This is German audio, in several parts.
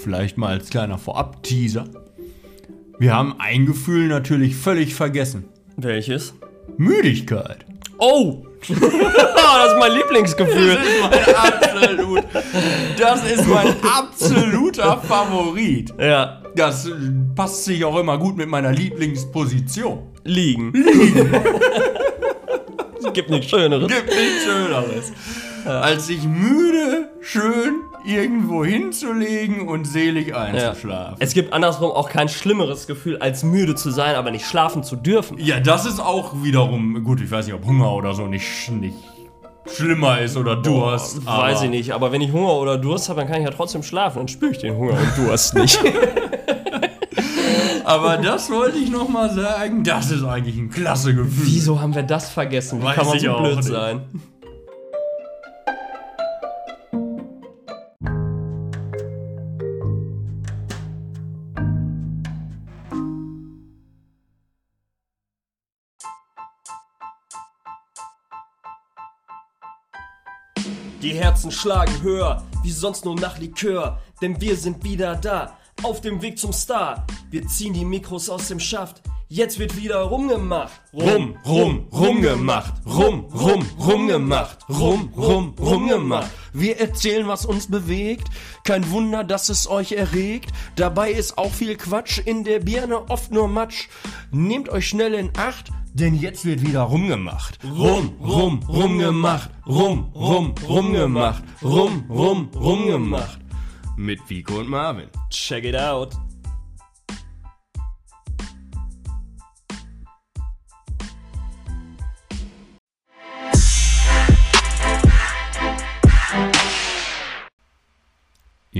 vielleicht mal als kleiner Vorab-Teaser. Wir haben ein Gefühl natürlich völlig vergessen. Welches? Müdigkeit. Oh! das ist mein Lieblingsgefühl. Das ist mein absolut, das ist mein absoluter Favorit. Ja, Das passt sich auch immer gut mit meiner Lieblingsposition. liegen. es gibt nichts Schöneres. Gibt nichts Schöneres, als sich müde, schön irgendwo hinzulegen und selig Ja. einzuschlafen. Es gibt andersrum auch kein schlimmeres Gefühl, als müde zu sein, aber nicht schlafen zu dürfen. Ja, das ist auch wiederum, gut, ich weiß nicht, ob Hunger oder so nicht, nicht schlimmer ist oder Durst. aber- Weiß ich nicht, aber wenn ich Hunger oder Durst habe, dann kann ich ja trotzdem schlafen. Dann spüre ich den Hunger und Durst nicht. Aber das wollte ich nochmal sagen, das ist eigentlich ein klasse Gefühl. Wieso haben wir das vergessen? Wie Weiß kann man so blöd nicht. sein? Die Herzen schlagen höher, wie sonst nur nach Likör, denn wir sind wieder da, auf dem Weg zum Star. Wir ziehen die Mikros aus dem Schaft, jetzt wird wieder rumgemacht. Rum, rum, rumgemacht. Rum, rum, rumgemacht. Rum, rum, rumgemacht. Wir erzählen, was uns bewegt. Kein Wunder, dass es euch erregt. Dabei ist auch viel Quatsch. In der Birne oft nur Matsch. Nehmt euch schnell in Acht. Denn jetzt wird wieder rumgemacht. Rum, rum, rumgemacht. Rum, rum, rumgemacht. Rum, rum, rumgemacht. Mit Vico und Marvin. Check it out.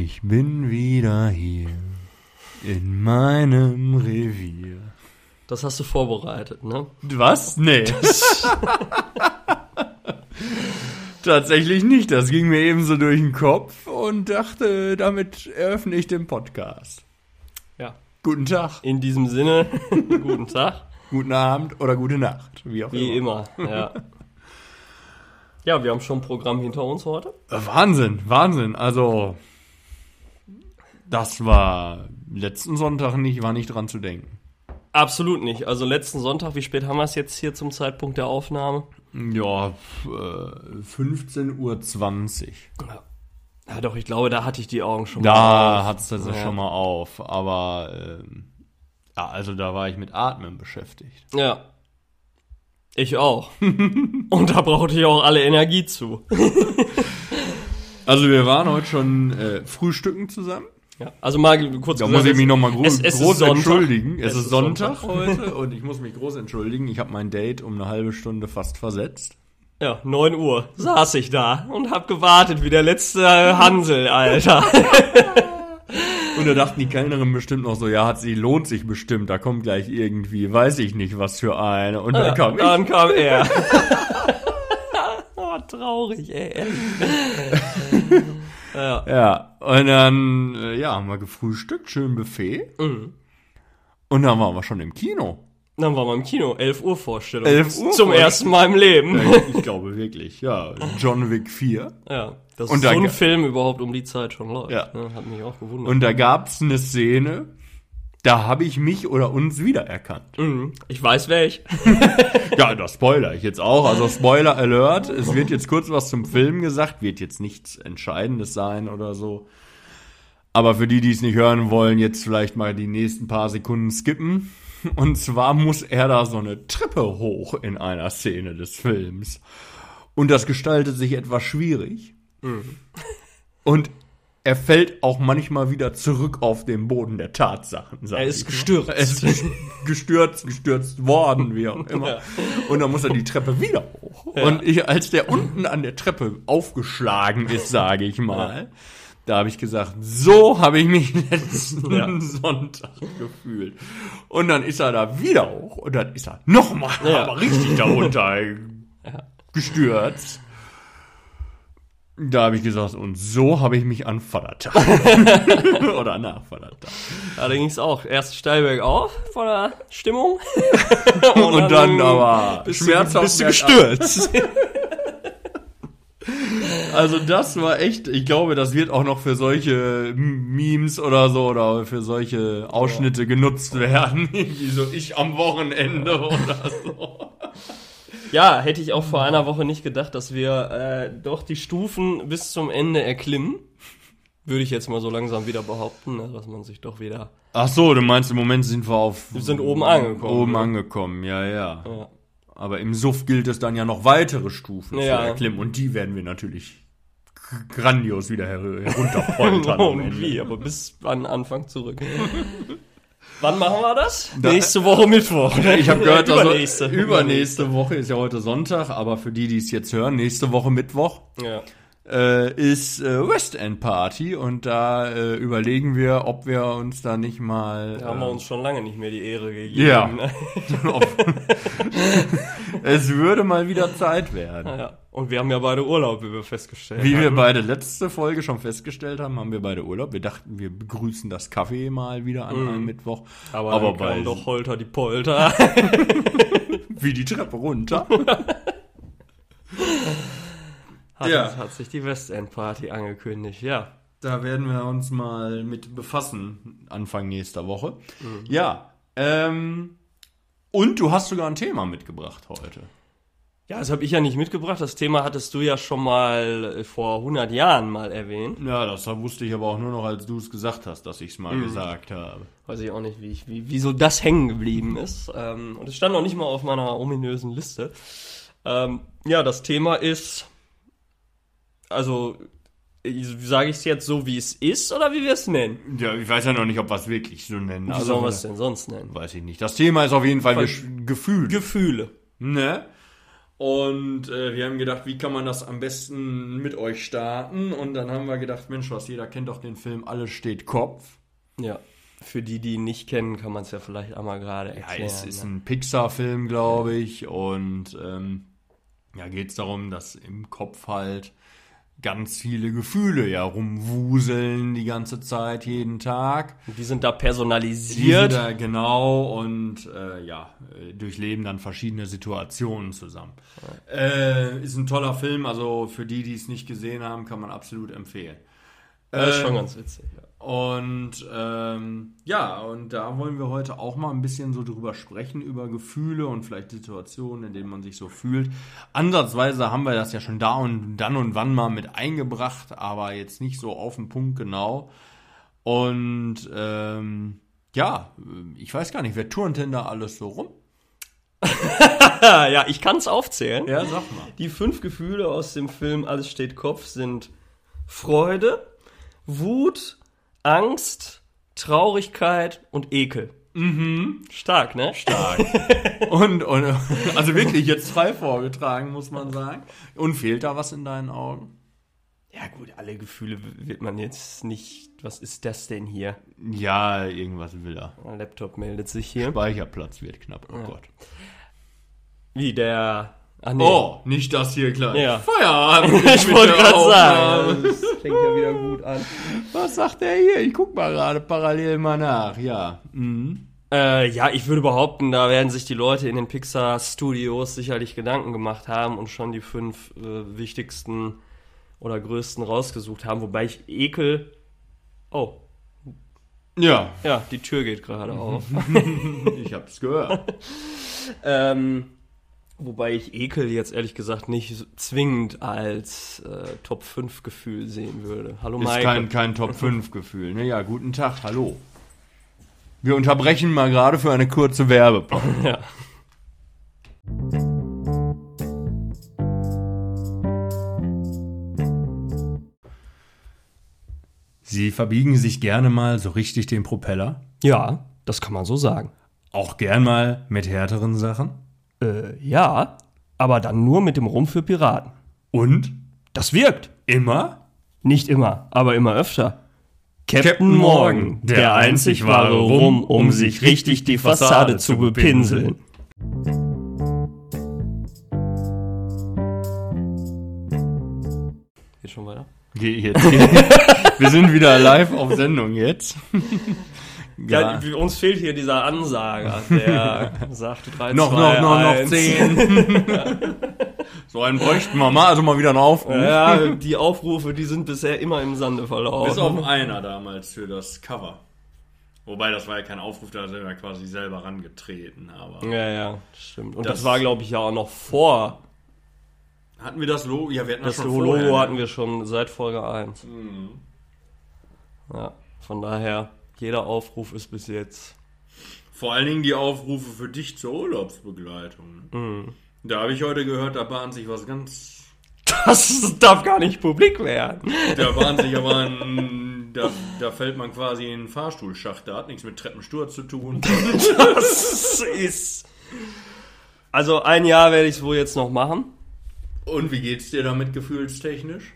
Ich bin wieder hier in meinem Revier. Das hast du vorbereitet, ne? Was? Nee. Tatsächlich nicht. Das ging mir eben so durch den Kopf und dachte, damit eröffne ich den Podcast. Ja. Guten Tag, In diesem Sinne, guten Tag. guten Abend oder gute Nacht. Wie auch Wie immer. immer, ja. Ja, wir haben schon ein Programm hinter uns heute. Wahnsinn, Wahnsinn. Also, das war letzten Sonntag nicht, war nicht dran zu denken. Absolut nicht. Also letzten Sonntag, wie spät haben wir es jetzt hier zum Zeitpunkt der Aufnahme? Ja, äh, 15.20 Uhr. Ja. Ja, doch, ich glaube, da hatte ich die Augen schon Da mal. hat es das Ja. schon mal auf. Aber, ähm, ja, also da war ich mit Atmen beschäftigt. Ja. Ich auch. Und da brauchte ich auch alle Energie zu. Also wir waren heute schon äh, frühstücken zusammen. Ja. Also mal kurz Da gesagt, muss ich mich nochmal gro es- es ist groß entschuldigen. Es, Es ist Sonntag, Sonntag. heute und ich muss mich groß entschuldigen. Ich habe mein Date um eine halbe Stunde fast versetzt. Ja, 9 Uhr saß ich da und hab gewartet wie der letzte Hansel, Alter. Und da dachten die Kellnerin bestimmt noch so, ja, hat sie, lohnt sich bestimmt, da kommt gleich irgendwie, weiß ich nicht, was für eine. Und dann kam ich. Dann kam er. oh, traurig, ey. Ja. Ja, und dann, äh, ja, haben wir gefrühstückt, schön Buffet. Mhm. Und dann waren wir schon im Kino. Dann waren wir im Kino, 11 Uhr Vorstellung. 11 Uhr Zum ersten Mal im Leben. Ich, ich glaube wirklich, ja. John Wick 4. Ja, dass so ein Film überhaupt um die Zeit schon läuft. Ja. Ne, hat mich auch gewundert. Und da gab's eine Szene, da habe ich mich oder uns wiedererkannt. Mhm. Ich weiß welch. Ja, das spoiler ich jetzt auch. Also Spoiler Alert. Es wird jetzt kurz was zum Film gesagt, wird jetzt nichts Entscheidendes sein oder so. Aber für die, die es nicht hören wollen, jetzt vielleicht mal die nächsten paar Sekunden skippen. Und zwar muss er da so eine Treppe hoch in einer Szene des Films. Und das gestaltet sich etwas schwierig. Und er fällt auch manchmal wieder zurück auf den Boden der Tatsachen. Er ist mal. gestürzt. Er ist gestürzt, gestürzt worden, wie auch immer. Ja. Und dann muss er die Treppe wieder hoch. Und ich, als der unten an der Treppe aufgeschlagen ist, sage ich mal, da habe ich gesagt, so habe ich mich letzten Ja. Sonntag gefühlt. Und dann ist er da wieder hoch und dann ist er nochmal Ja. aber richtig darunter gestürzt. Da habe ich gesagt, und so habe ich mich an Vatertag. Oder nach Vatertag. Ja, da ging's auch. Erst steil bergauf von der Stimmung. Und, dann, aber bist schmerzhaft bist du gestürzt. Also das war echt, ich glaube, das wird auch noch für solche Memes oder so oder für solche Ausschnitte genutzt werden. Irgendwie so ich am Wochenende oder so. Ja, hätte ich auch vor einer Woche nicht gedacht, dass wir äh, doch die Stufen bis zum Ende erklimmen. Würde ich jetzt mal so langsam wieder behaupten, ne, dass man sich doch wieder. Ach so, du meinst im Moment sind wir auf. Wir sind oben angekommen. Oben ne? angekommen, ja, ja, Ja. Aber im Suff gilt es dann ja noch weitere Stufen Ja. zu erklimmen und die werden wir natürlich grandios wieder her herunterpoltern. Ende. wie, aber bis an Anfang zurück. Wann machen wir das? Da- Nächste Woche Mittwoch. ne? Ich habe gehört, also übernächste. übernächste Woche ist ja heute Sonntag, aber für die, die es jetzt hören, nächste Woche Mittwoch Ja. äh, ist äh, West End Party und da äh, überlegen wir, ob wir uns da nicht mal Da haben wir äh, uns schon lange nicht mehr die Ehre gegeben. Ja. Es würde mal wieder Zeit werden. ja. Und wir haben ja beide Urlaub, wie wir festgestellt Wie wir haben. beide letzte Folge schon festgestellt haben, haben wir beide Urlaub. Wir dachten, wir begrüßen das Kaffee mal wieder an einem Mittwoch. Aber, aber bei- doch Holter die Polter. Wie die Treppe runter. Hat, Ja. hat sich die Westend Party angekündigt, ja. Da werden wir uns mal mit befassen, Anfang nächster Woche. Ja, ähm, und du hast sogar ein Thema mitgebracht heute. Ja, das habe ich ja nicht mitgebracht. Das Thema hattest du ja schon mal äh, vor 100 Jahren mal erwähnt. Ja, das wusste ich aber auch nur noch, als du es gesagt hast, dass ich es mal gesagt habe. Weiß ich auch nicht, wie, ich, wie wieso das hängen geblieben ist. Ähm, und es stand noch nicht mal auf meiner ominösen Liste. Ähm, ja, das Thema ist, also sage ich es jetzt so, wie es ist oder wie wir es nennen? Ja, ich weiß ja noch nicht, ob wir es wirklich so nennen. Wie sollen wir es denn sonst nennen? Weiß ich nicht. Das Thema ist auf jeden Fall Voll- Gesch- Gefühl. Gefühle. Ne? Und äh, wir haben gedacht, wie kann man das am besten mit euch starten? Und dann haben wir gedacht, Mensch, was jeder kennt doch den Film Alles steht Kopf. Ja. Für die, die ihn nicht kennen, kann man es ja vielleicht einmal gerade Ja, erklären. es ist ne? ein Pixar-Film, glaube ich. Und ähm, ja, geht es darum, dass im Kopf halt ganz viele Gefühle ja rumwuseln die ganze Zeit, jeden Tag. Die sind da Die sind personalisiert. da genau und äh, ja, durchleben dann verschiedene Situationen zusammen. Äh, ist ein toller Film, also für die, die es nicht gesehen haben, kann man absolut empfehlen. Das ist schon ganz witzig. Und ähm, ja, und da wollen wir heute auch mal ein bisschen so drüber sprechen, über Gefühle und vielleicht Situationen, in denen man sich so fühlt. Ansatzweise haben wir das ja schon da und dann und wann mal mit eingebracht, aber jetzt nicht so auf den Punkt genau. Und ähm, ja, ich weiß gar nicht, wer turnt denn da alles so rum? ja, ich kann es aufzählen. Ja, sag mal. Die fünf Gefühle aus dem Film Alles steht Kopf sind Freude, Wut, Angst, Traurigkeit und Ekel. Mhm. Stark, ne? Stark. und, und also wirklich jetzt frei vorgetragen, muss man sagen. Und fehlt da was in deinen Augen? Ja gut, alle Gefühle wird man jetzt nicht... Was ist das denn hier? Ja, irgendwas will er. Mein Laptop meldet sich hier. Speicherplatz wird knapp, oh Gott. Wie der... Ach nee. Oh, nicht das hier gleich. Ja. Feierabend. ich wollte gerade sagen. Das fängt ja wieder gut an. Was sagt der hier? Ich guck mal gerade parallel mal nach. Ja. Mhm. Äh, ja, ich würde behaupten, da werden sich die Leute in den Pixar Studios sicherlich Gedanken gemacht haben und schon die fünf äh, wichtigsten oder größten rausgesucht haben, wobei ich Ekel. Oh, Ja, ja, die Tür geht gerade auf. ich hab's gehört. ähm, wobei ich Ekel jetzt ehrlich gesagt nicht zwingend als äh, Top 5 Gefühl sehen würde. Hallo Ist Maike. kein, kein Top 5 Gefühl. Ne? Ja, guten Tag, hallo. Wir unterbrechen mal gerade für eine kurze Werbepause. ja. Sie verbiegen sich gerne mal so richtig den Propeller. ja, das kann man so sagen. Auch gern mal mit härteren Sachen. Äh, ja, aber dann nur mit dem Rum für Piraten. Und Das wirkt. immer Nicht immer, aber immer öfter. Captain, Captain Morgan, der, der einzig wahre Rum, um sich richtig die Fassade zu bepinseln. Geht schon weiter? Geh jetzt. Wir sind wieder live auf Sendung jetzt. Ja, wir- uns fehlt hier dieser Ansager, der sagt 3, noch, 2, noch, noch, noch 1. zehn. so einen bräuchten wir mal, also mal wieder einen Aufruf. Ja, die Aufrufe, die sind bisher immer im Sande Bis verlaufen. auf einer damals für das Cover. Wobei, das war ja kein Aufruf, da sind wir quasi selber rangetreten. Aber Ja, ja, stimmt. Und das, Das- war, glaube ich, ja auch noch vor. hatten wir das Logo? Ja, wir hatten das, Das schon Logo vorher, ne? hatten wir schon seit Folge 1. Ja, von daher, jeder Aufruf ist bis jetzt. Vor allen Dingen die Aufrufe für dich zur Urlaubsbegleitung. Mhm. Da habe ich heute gehört, da bahnt sich was ganz. Das darf gar nicht publik werden. Da bahnt sich aber ein. Da, da fällt man quasi in den Fahrstuhlschacht. Da hat nichts mit Treppensturz zu tun. Das ist. Also ein Jahr werde ich es wohl jetzt noch machen. Und wie geht's dir damit gefühlstechnisch?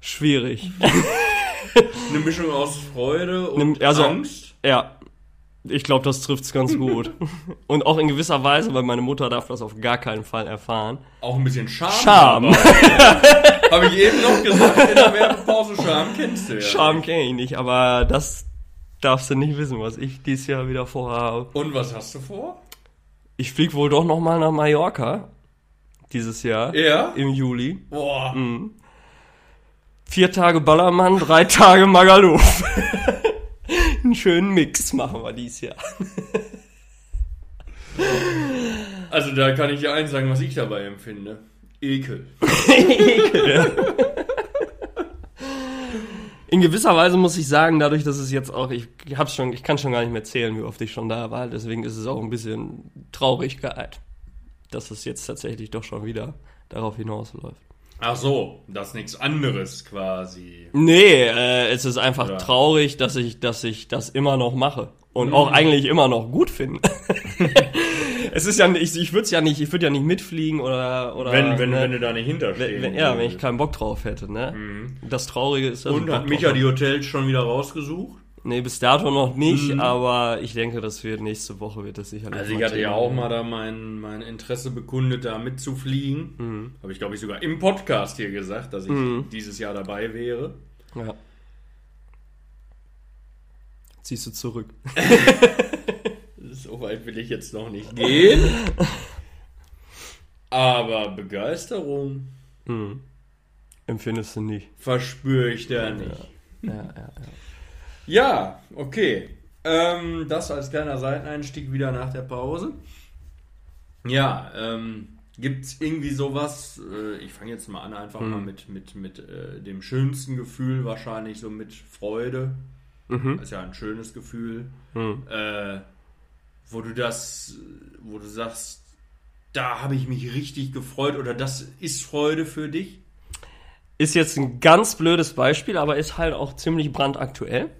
Schwierig. Eine Mischung aus Freude und Nimm- also- Angst? Ja, ich glaube, das trifft's ganz gut. Und auch in gewisser Weise, weil meine Mutter darf das auf gar keinen Fall erfahren. Auch ein bisschen Scham. Scham. Habe ich eben noch gesagt, in der Werbepause Scham kennst du ja. Scham kenne ich nicht, aber das darfst du nicht wissen, was ich dieses Jahr wieder vorhabe. Und was hast du vor? Ich flieg wohl doch noch mal nach Mallorca dieses Jahr Ja? im Juli. Boah. Vier Tage Ballermann, drei Tage Magaluf. Einen schönen Mix machen wir dieses Jahr. Also da kann ich dir eins sagen, was ich dabei empfinde. Ekel. In gewisser Weise muss ich sagen, dadurch, dass es jetzt auch, ich hab's schon, ich kann schon gar nicht mehr zählen, wie oft ich schon da war, deswegen ist es auch ein bisschen Traurigkeit, dass es jetzt tatsächlich doch schon wieder darauf hinausläuft. Ach so, das ist nichts anderes quasi. Nee, äh, es ist einfach Ja. traurig, dass ich, dass ich das immer noch mache und auch eigentlich immer noch gut finde. es ist ja, nicht- ich, ich würde ja nicht, ich würde ja nicht mitfliegen oder oder Wenn, wenn, ne, wenn du da nicht hinterstehen wenn, ja, wenn ich keinen Bock drauf hätte, ne? Das Traurige ist, ich Und hat Micha hab. die Hotels schon wieder rausgesucht? Nee, bis dato noch nicht, aber ich denke, das wird nächste Woche wird das sicherlich. Also ich hatte ja auch mal da mein, mein Interesse bekundet, da mitzufliegen. Habe ich, glaube ich, sogar im Podcast hier gesagt, dass ich dieses Jahr dabei wäre. Ja. Ziehst du zurück. So weit will ich jetzt noch nicht gehen. Aber Begeisterung Empfindest du nicht. verspüre ich da nicht. Ja, ja, ja. Ja, okay. Ähm, das als kleiner Seiteneinstieg wieder nach der Pause. Ja, ähm, gibt's irgendwie sowas, äh, ich fange jetzt mal an, einfach mal mit, mit, mit äh, dem schönsten Gefühl, wahrscheinlich so mit Freude. Mhm. Das ist ja ein schönes Gefühl. Hm. Äh, wo du das, wo du sagst, da habe ich mich richtig gefreut oder das ist Freude für dich. Ist jetzt ein ganz blödes Beispiel, aber ist halt auch ziemlich brandaktuell.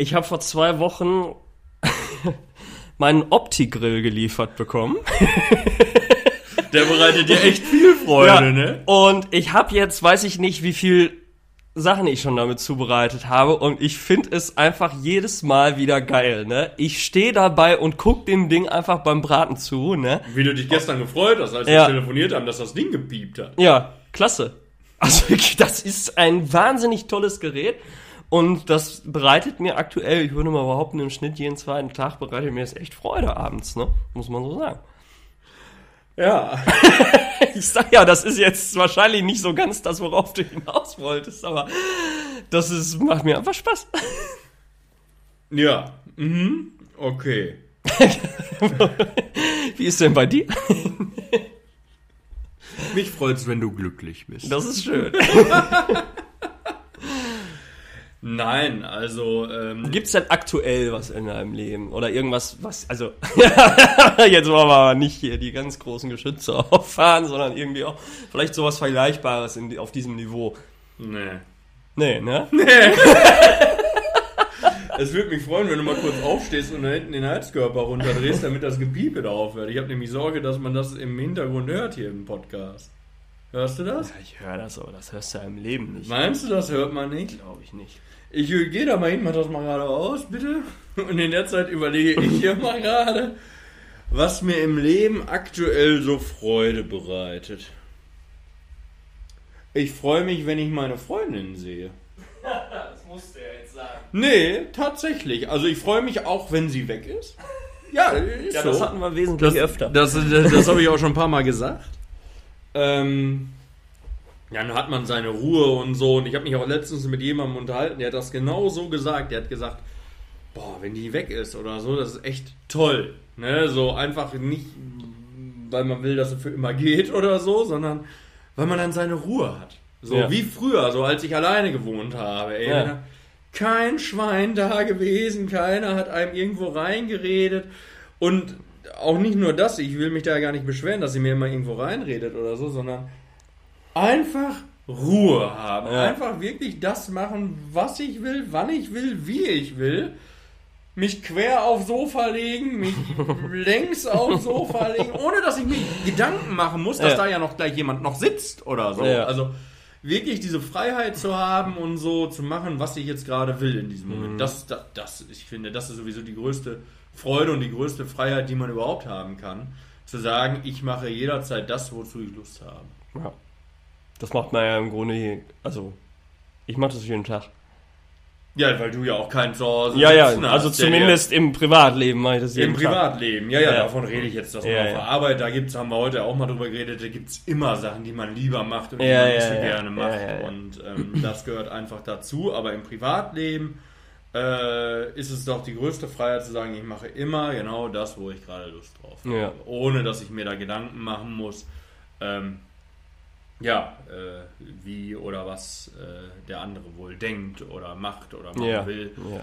Ich habe vor zwei Wochen meinen Opti-Grill geliefert bekommen. Der bereitet dir echt viel Freude, ne? Und ich habe jetzt, weiß ich nicht, wie viel Sachen ich schon damit zubereitet habe und ich finde es einfach jedes Mal wieder geil, ne? Ich stehe dabei und guck dem Ding einfach beim Braten zu, ne? Wie du dich gestern gefreut hast, als Ja. wir telefoniert haben, dass das Ding gepiept hat. Ja, klasse. Also das ist ein wahnsinnig tolles Gerät und das bereitet mir aktuell, ich würde mal behaupten, im Schnitt jeden zweiten Tag bereitet mir das echt Freude abends, ne? Muss man so sagen. Ja. Ich sag ja, das ist jetzt wahrscheinlich nicht so ganz das, worauf du hinaus wolltest, aber das ist, macht mir einfach Spaß. Ja. Mhm. Okay. Wie ist denn bei dir? Mich freut's, wenn du glücklich bist. Das ist schön. Nein, also ähm, Gibt's denn aktuell was in deinem Leben? Oder irgendwas, was, also, jetzt wollen wir aber nicht hier die ganz großen Geschütze auffahren, sondern irgendwie auch vielleicht sowas Vergleichbares in, auf diesem Niveau. nee. Nee, ne? Es würde mich freuen, wenn du mal kurz aufstehst und da hinten den Heizkörper runterdrehst, damit das Gepiepe da aufhört. Ich habe nämlich Sorge, dass man das im Hintergrund hört hier im Podcast. Hörst du das? Ja, ich höre das, aber das hörst du ja im Leben nicht. Meinst du, das hört man nicht? Glaube ich nicht. Ich gehe da mal hin, mach das mal gerade aus, bitte. Und in der Zeit überlege ich hier mal gerade, was mir im Leben aktuell so Freude bereitet. Ich freue mich, wenn ich meine Freundin sehe. Das musst du ja jetzt sagen. nee, tatsächlich. Also ich freue mich auch, wenn sie weg ist. Ja, ist Ja, so. das hatten wir wesentlich öfter. Das, das, das habe ich auch schon ein paar Mal gesagt. Ähm, ja, dann hat man seine Ruhe und so. Und ich habe mich auch letztens mit jemandem unterhalten, der hat das genau so gesagt. Der hat gesagt, boah, wenn die weg ist oder so, das ist echt toll. Ne? So einfach nicht, weil man will, dass es für immer geht oder so, sondern weil man dann seine Ruhe hat. So Ja. wie früher, so als ich alleine gewohnt habe. Ey, Ja. Kein Schwein da gewesen, keiner hat einem irgendwo reingeredet. Und auch nicht nur das, ich will mich da gar nicht beschweren, dass sie mir immer irgendwo reinredet oder so, sondern einfach Ruhe haben. Ja. Einfach wirklich das machen, was ich will, wann ich will, wie ich will. Mich quer aufs Sofa legen, mich längs aufs Sofa legen, ohne dass ich mir Gedanken machen muss, dass Ja. da ja noch gleich jemand noch sitzt oder so. Ja. Also wirklich diese Freiheit zu haben und so zu machen, was ich jetzt gerade will in diesem Moment. Das, das, das, ich finde, das ist sowieso die größte Freude und die größte Freiheit, die man überhaupt haben kann. Zu sagen, ich mache jederzeit das, wozu ich Lust habe. Ja. Das macht man ja im Grunde, hier- also ich mache das jeden Tag. Ja, weil du ja auch kein Zuhause Ja, ja, sitzen also hast, der zumindest im Privatleben mache ich das jeden im Tag. Privatleben. Ja, ja, Ja. davon rede ich jetzt. Dass man Ja, auf ja. der Arbeit, da gibt's, haben wir heute auch mal drüber geredet, da gibt's immer Sachen, die man lieber macht und die Ja, man nicht ja, so ja. gerne macht. Ja, ja, ja. Und ähm, das gehört einfach dazu. Aber im Privatleben äh, ist es doch die größte Freiheit zu sagen, ich mache immer genau das, wo ich gerade Lust drauf habe. Ja. Ohne dass ich mir da Gedanken machen muss. Ähm, ja, äh, wie oder was äh, der andere wohl denkt oder macht oder machen Ja. will. ja.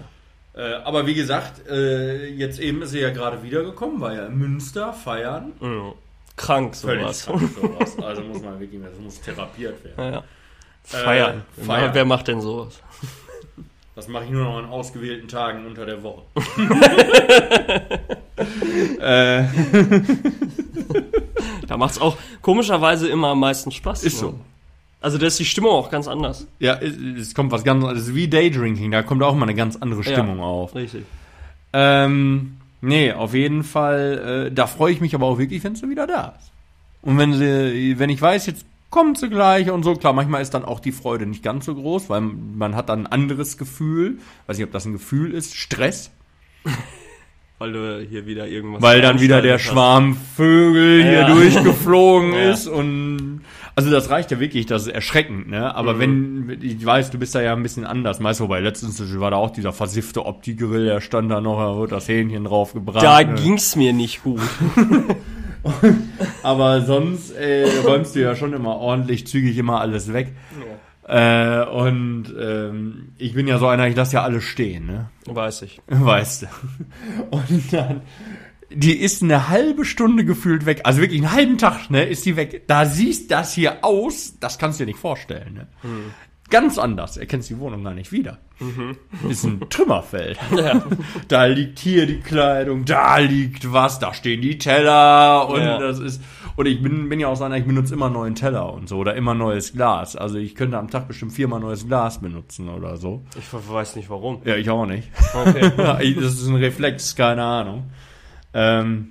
Äh, aber wie gesagt, äh, jetzt eben ist sie ja gerade wiedergekommen, war ja in Münster feiern. Mhm. Krank Völlig sowas. krank sowas. Also muss man wirklich, das muss therapiert werden. Ja, ja. Feiern. Äh, feiern. Wer macht denn sowas? Das mache ich nur noch an ausgewählten Tagen unter der Woche. Da macht's auch komischerweise immer am meisten Spaß. Ist so. Also da ist die Stimmung auch ganz anders. Ja, es, es kommt was ganz anderes. Wie Daydrinking, da kommt auch mal eine ganz andere Stimmung Ja. auf. Richtig. Ähm, nee, auf jeden Fall, äh, da freue ich mich aber auch wirklich, wenn sie wieder da ist. Und wenn sie, wenn ich weiß, jetzt kommt sie gleich und so, klar, manchmal ist dann auch die Freude nicht ganz so groß, weil man hat dann ein anderes Gefühl, weiß nicht, ob das ein Gefühl ist, Stress, Weil du hier wieder irgendwas. weil dann wieder der veranstaltet Schwarm Vögel hier Ja. durchgeflogen Ja. ist und also das reicht ja wirklich, das ist erschreckend, ne? Aber Mhm. wenn, ich weiß, du bist da ja ein bisschen anders, meist wobei letztens war da auch dieser versiffte Opti-Grill, der stand da noch, da wurde das Hähnchen drauf gebracht. hast. Da ne? ging's mir nicht gut. Aber sonst äh, räumst du ja schon immer ordentlich zügig immer alles weg. Äh, und ähm, ich bin ja so einer, ich lasse ja alles stehen, ne? Weiß ich. Weißt du. Und dann, die ist eine halbe Stunde gefühlt weg. Also wirklich einen halben Tag, ne, ist die weg. Da siehst das hier aus, das kannst du dir nicht vorstellen, ne? Ganz anders. Erkennst die Wohnung gar nicht wieder. Ist ein Trümmerfeld. Ja. Da liegt hier die Kleidung, da liegt was, da stehen die Teller und Ja. das ist. Und ich bin, bin ja auch so einer, ich benutze immer neuen Teller und so oder immer neues Glas. Also ich könnte am Tag bestimmt viermal neues Glas benutzen oder so. Ich weiß nicht warum. Ja, ich auch nicht. Okay. Das ist ein Reflex, keine Ahnung. Ähm,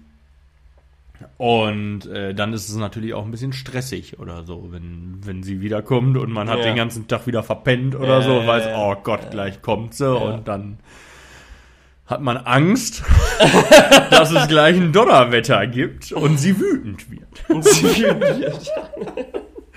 und äh, dann ist es natürlich auch ein bisschen stressig oder so, wenn, wenn sie wiederkommt und man hat Ja. den ganzen Tag wieder verpennt oder Ja, so und ja, weiß, ja. oh Gott, gleich kommt sie und dann hat man Angst, dass es gleich ein Donnerwetter gibt und sie wütend wird. Und sie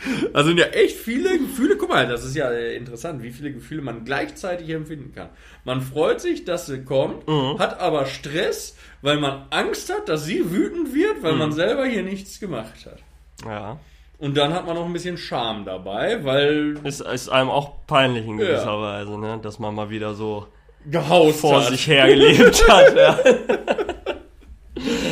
Also sind ja echt viele Gefühle. Guck mal, das ist ja äh, interessant, wie viele Gefühle man gleichzeitig empfinden kann. Man freut sich, dass sie kommt, hat aber Stress, weil man Angst hat, dass sie wütend wird, weil man selber hier nichts gemacht hat. Ja. Und dann hat man noch ein bisschen Scham dabei, weil Ist, ist einem auch peinlich in gewisser Ja. Weise, ne? Dass man mal wieder so gehaust vor hat sich hergelebt hat. Ja.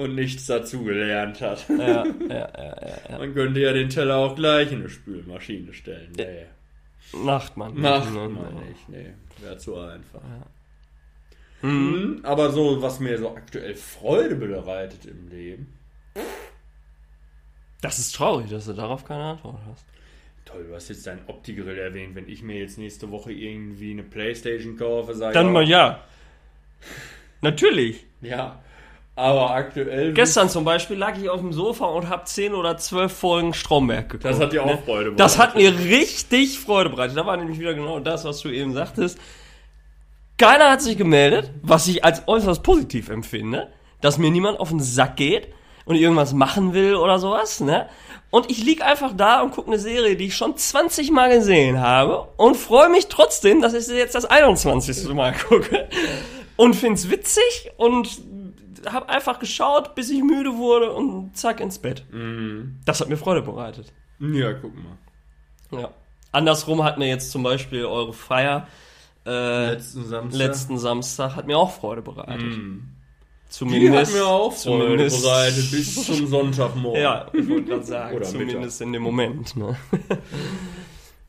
und nichts dazugelernt hat. Ja, ja, ja, ja. Man könnte ja den Teller auch gleich in eine Spülmaschine stellen. Nee, Macht man. nicht, macht ne? man nicht. Nee, wäre zu einfach. Mhm. Mhm, Aber so, was mir so aktuell Freude bereitet im Leben. Das ist traurig, dass du darauf keine Antwort hast. Toll, du hast jetzt deinen Opti-Grill erwähnt. Wenn ich mir jetzt nächste Woche irgendwie eine Playstation kaufe, sage Dann ich mal auch, ja. Natürlich. ja. Aber aktuell. Gestern zum Beispiel lag ich auf dem Sofa und habe 10 oder 12 Folgen Stromberg geguckt. Das hat dir auch ne? Freude Das hat bereitet. mir richtig Freude bereitet. Da war nämlich wieder genau das, was du eben sagtest. Keiner hat sich gemeldet, was ich als äußerst positiv empfinde, dass mir niemand auf den Sack geht und irgendwas machen will oder sowas, ne? Und ich lieg einfach da und gucke eine Serie, die ich schon 20 Mal gesehen habe und freue mich trotzdem, dass ich sie jetzt das 21. Mal gucke und find's witzig und habe einfach geschaut, bis ich müde wurde und zack ins Bett. Das hat mir Freude bereitet. Ja, guck mal. Ja. Andersrum hat mir jetzt zum Beispiel eure Feier äh, Letzten Samstag. letzten Samstag hat mir auch Freude bereitet. Die Zumindest. hat mir auch Freude bereitet bis zum Sonntagmorgen. Ja, ich wollte gerade sagen, Oder zumindest in dem Moment. Ne?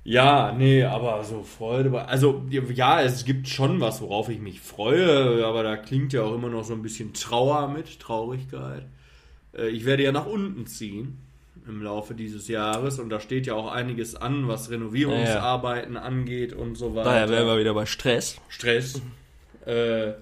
Ja, nee, aber so Freude. bei- Also, ja, es gibt schon was, worauf ich mich freue, aber da klingt ja auch immer noch so ein bisschen Trauer mit, Traurigkeit. Äh, Ich werde ja nach unten ziehen im Laufe dieses Jahres und da steht ja auch einiges an, was Renovierungsarbeiten angeht und so weiter. Daher wären wir wieder bei Stress. Stress. äh,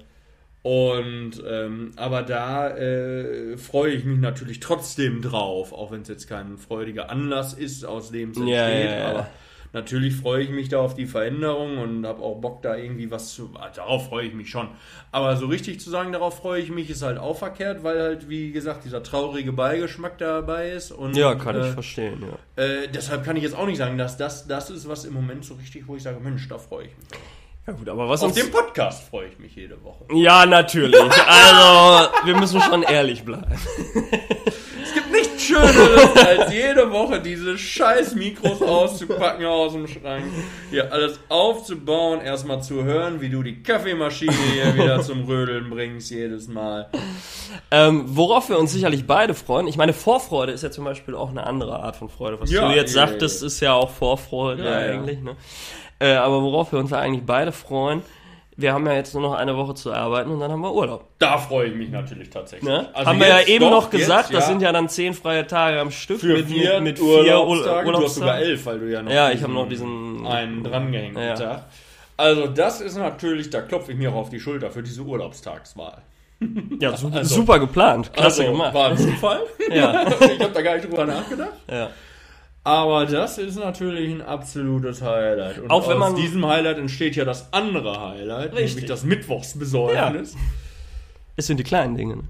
und ähm, aber da äh, freue ich mich natürlich trotzdem drauf, auch wenn es jetzt kein freudiger Anlass ist, aus dem es entsteht. Ja, ja, ja. Aber natürlich freue ich mich da auf die Veränderung und habe auch Bock da irgendwie was zu. ah, Darauf freue ich mich schon. Aber so richtig zu sagen, darauf freue ich mich, ist halt auch verkehrt, weil halt wie gesagt dieser traurige Beigeschmack dabei ist. Und, Ja, kann ich äh, verstehen, ja. äh, deshalb kann ich jetzt auch nicht sagen, dass das das ist, was im Moment so richtig, wo ich sage, Mensch, da freue ich mich. Ja gut, aber was Auf dem Podcast freue ich mich jede Woche. Ja, natürlich. Also, wir müssen schon ehrlich bleiben. Es gibt nichts Schöneres, als jede Woche diese scheiß Mikros auszupacken aus dem Schrank, hier alles aufzubauen, erstmal zu hören, wie du die Kaffeemaschine hier wieder zum Rödeln bringst jedes Mal. Ähm, worauf wir uns sicherlich beide freuen. Ich meine, Vorfreude ist ja zum Beispiel auch eine andere Art von Freude. Was Ja, du jetzt ja, sagtest, ja. ist ja auch Vorfreude Ja, ja. eigentlich. Ne? Äh, aber worauf wir uns ja eigentlich beide freuen, wir haben ja jetzt nur noch eine Woche zu arbeiten und dann haben wir Urlaub. Da freue ich mich natürlich tatsächlich. Ne? Also haben wir ja eben doch, noch gesagt, jetzt, das sind ja dann zehn freie Tage am Stück für vier, mit vier Urlaubstagen. Du hast sogar elf, weil du ja noch Ja, ich habe noch diesen einen drangehängten Ja. Tag. Also das ist natürlich, da klopfe ich mir auch auf die Schulter für diese Urlaubstagswahl. Ja, su Also- super geplant. Klasse also, gemacht. War ein Zufall. Ja. ich habe da gar nicht drüber nachgedacht. Ja. Aber das ist natürlich ein absolutes Highlight. Und Auch wenn aus man- diesem Highlight entsteht ja das andere Highlight, Richtig. nämlich das Mittwochsbesäufnis. Es sind die kleinen Dinge.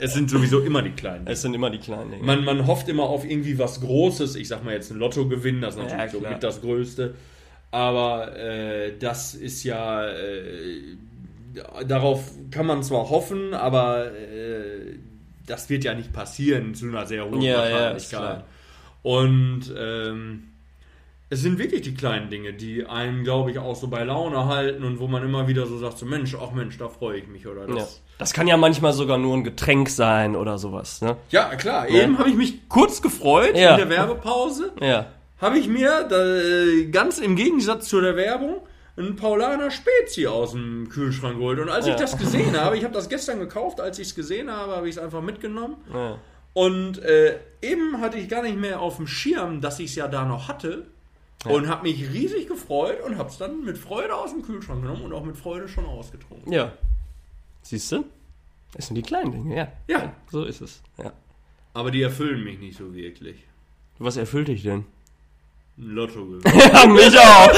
Es sind sowieso immer die kleinen. Es sind immer die kleinen Dinge. Man, man hofft immer auf irgendwie was Großes. Ich sag mal jetzt ein Lottogewinn, das ist natürlich Ja, mit das Größte. Aber äh, das ist ja, äh, darauf kann man zwar hoffen, aber äh, das wird ja nicht passieren zu einer sehr hohen Ja, ja, Wahrscheinlichkeit. klar. Und ähm, es sind wirklich die kleinen Dinge, die einen, glaube ich, auch so bei Laune halten und wo man immer wieder so sagt, so Mensch, ach Mensch, da freue ich mich oder Ja. das. Das kann ja manchmal sogar nur ein Getränk sein oder sowas, ne? Ja, klar. Eben habe ich mich kurz gefreut Ja. in der Werbepause. Ja. Habe ich mir da, äh, ganz im Gegensatz zu der Werbung einen Paulaner Spezi aus dem Kühlschrank geholt. Und als Ja. ich das gesehen habe, ich habe das gestern gekauft, als ich es gesehen habe, habe ich es einfach mitgenommen. ja. Und äh, eben hatte ich gar nicht mehr auf dem Schirm, dass ich es ja da noch hatte. Und habe mich riesig gefreut und habe es dann mit Freude aus dem Kühlschrank genommen und auch mit Freude schon ausgetrunken. Ja. Siehst du? Es sind die kleinen Dinge, ja. Ja. So ist es. Ja. Aber die erfüllen mich nicht so wirklich. Was erfüllt dich denn? Ein Lotto gewinnt. Ja, mich auch.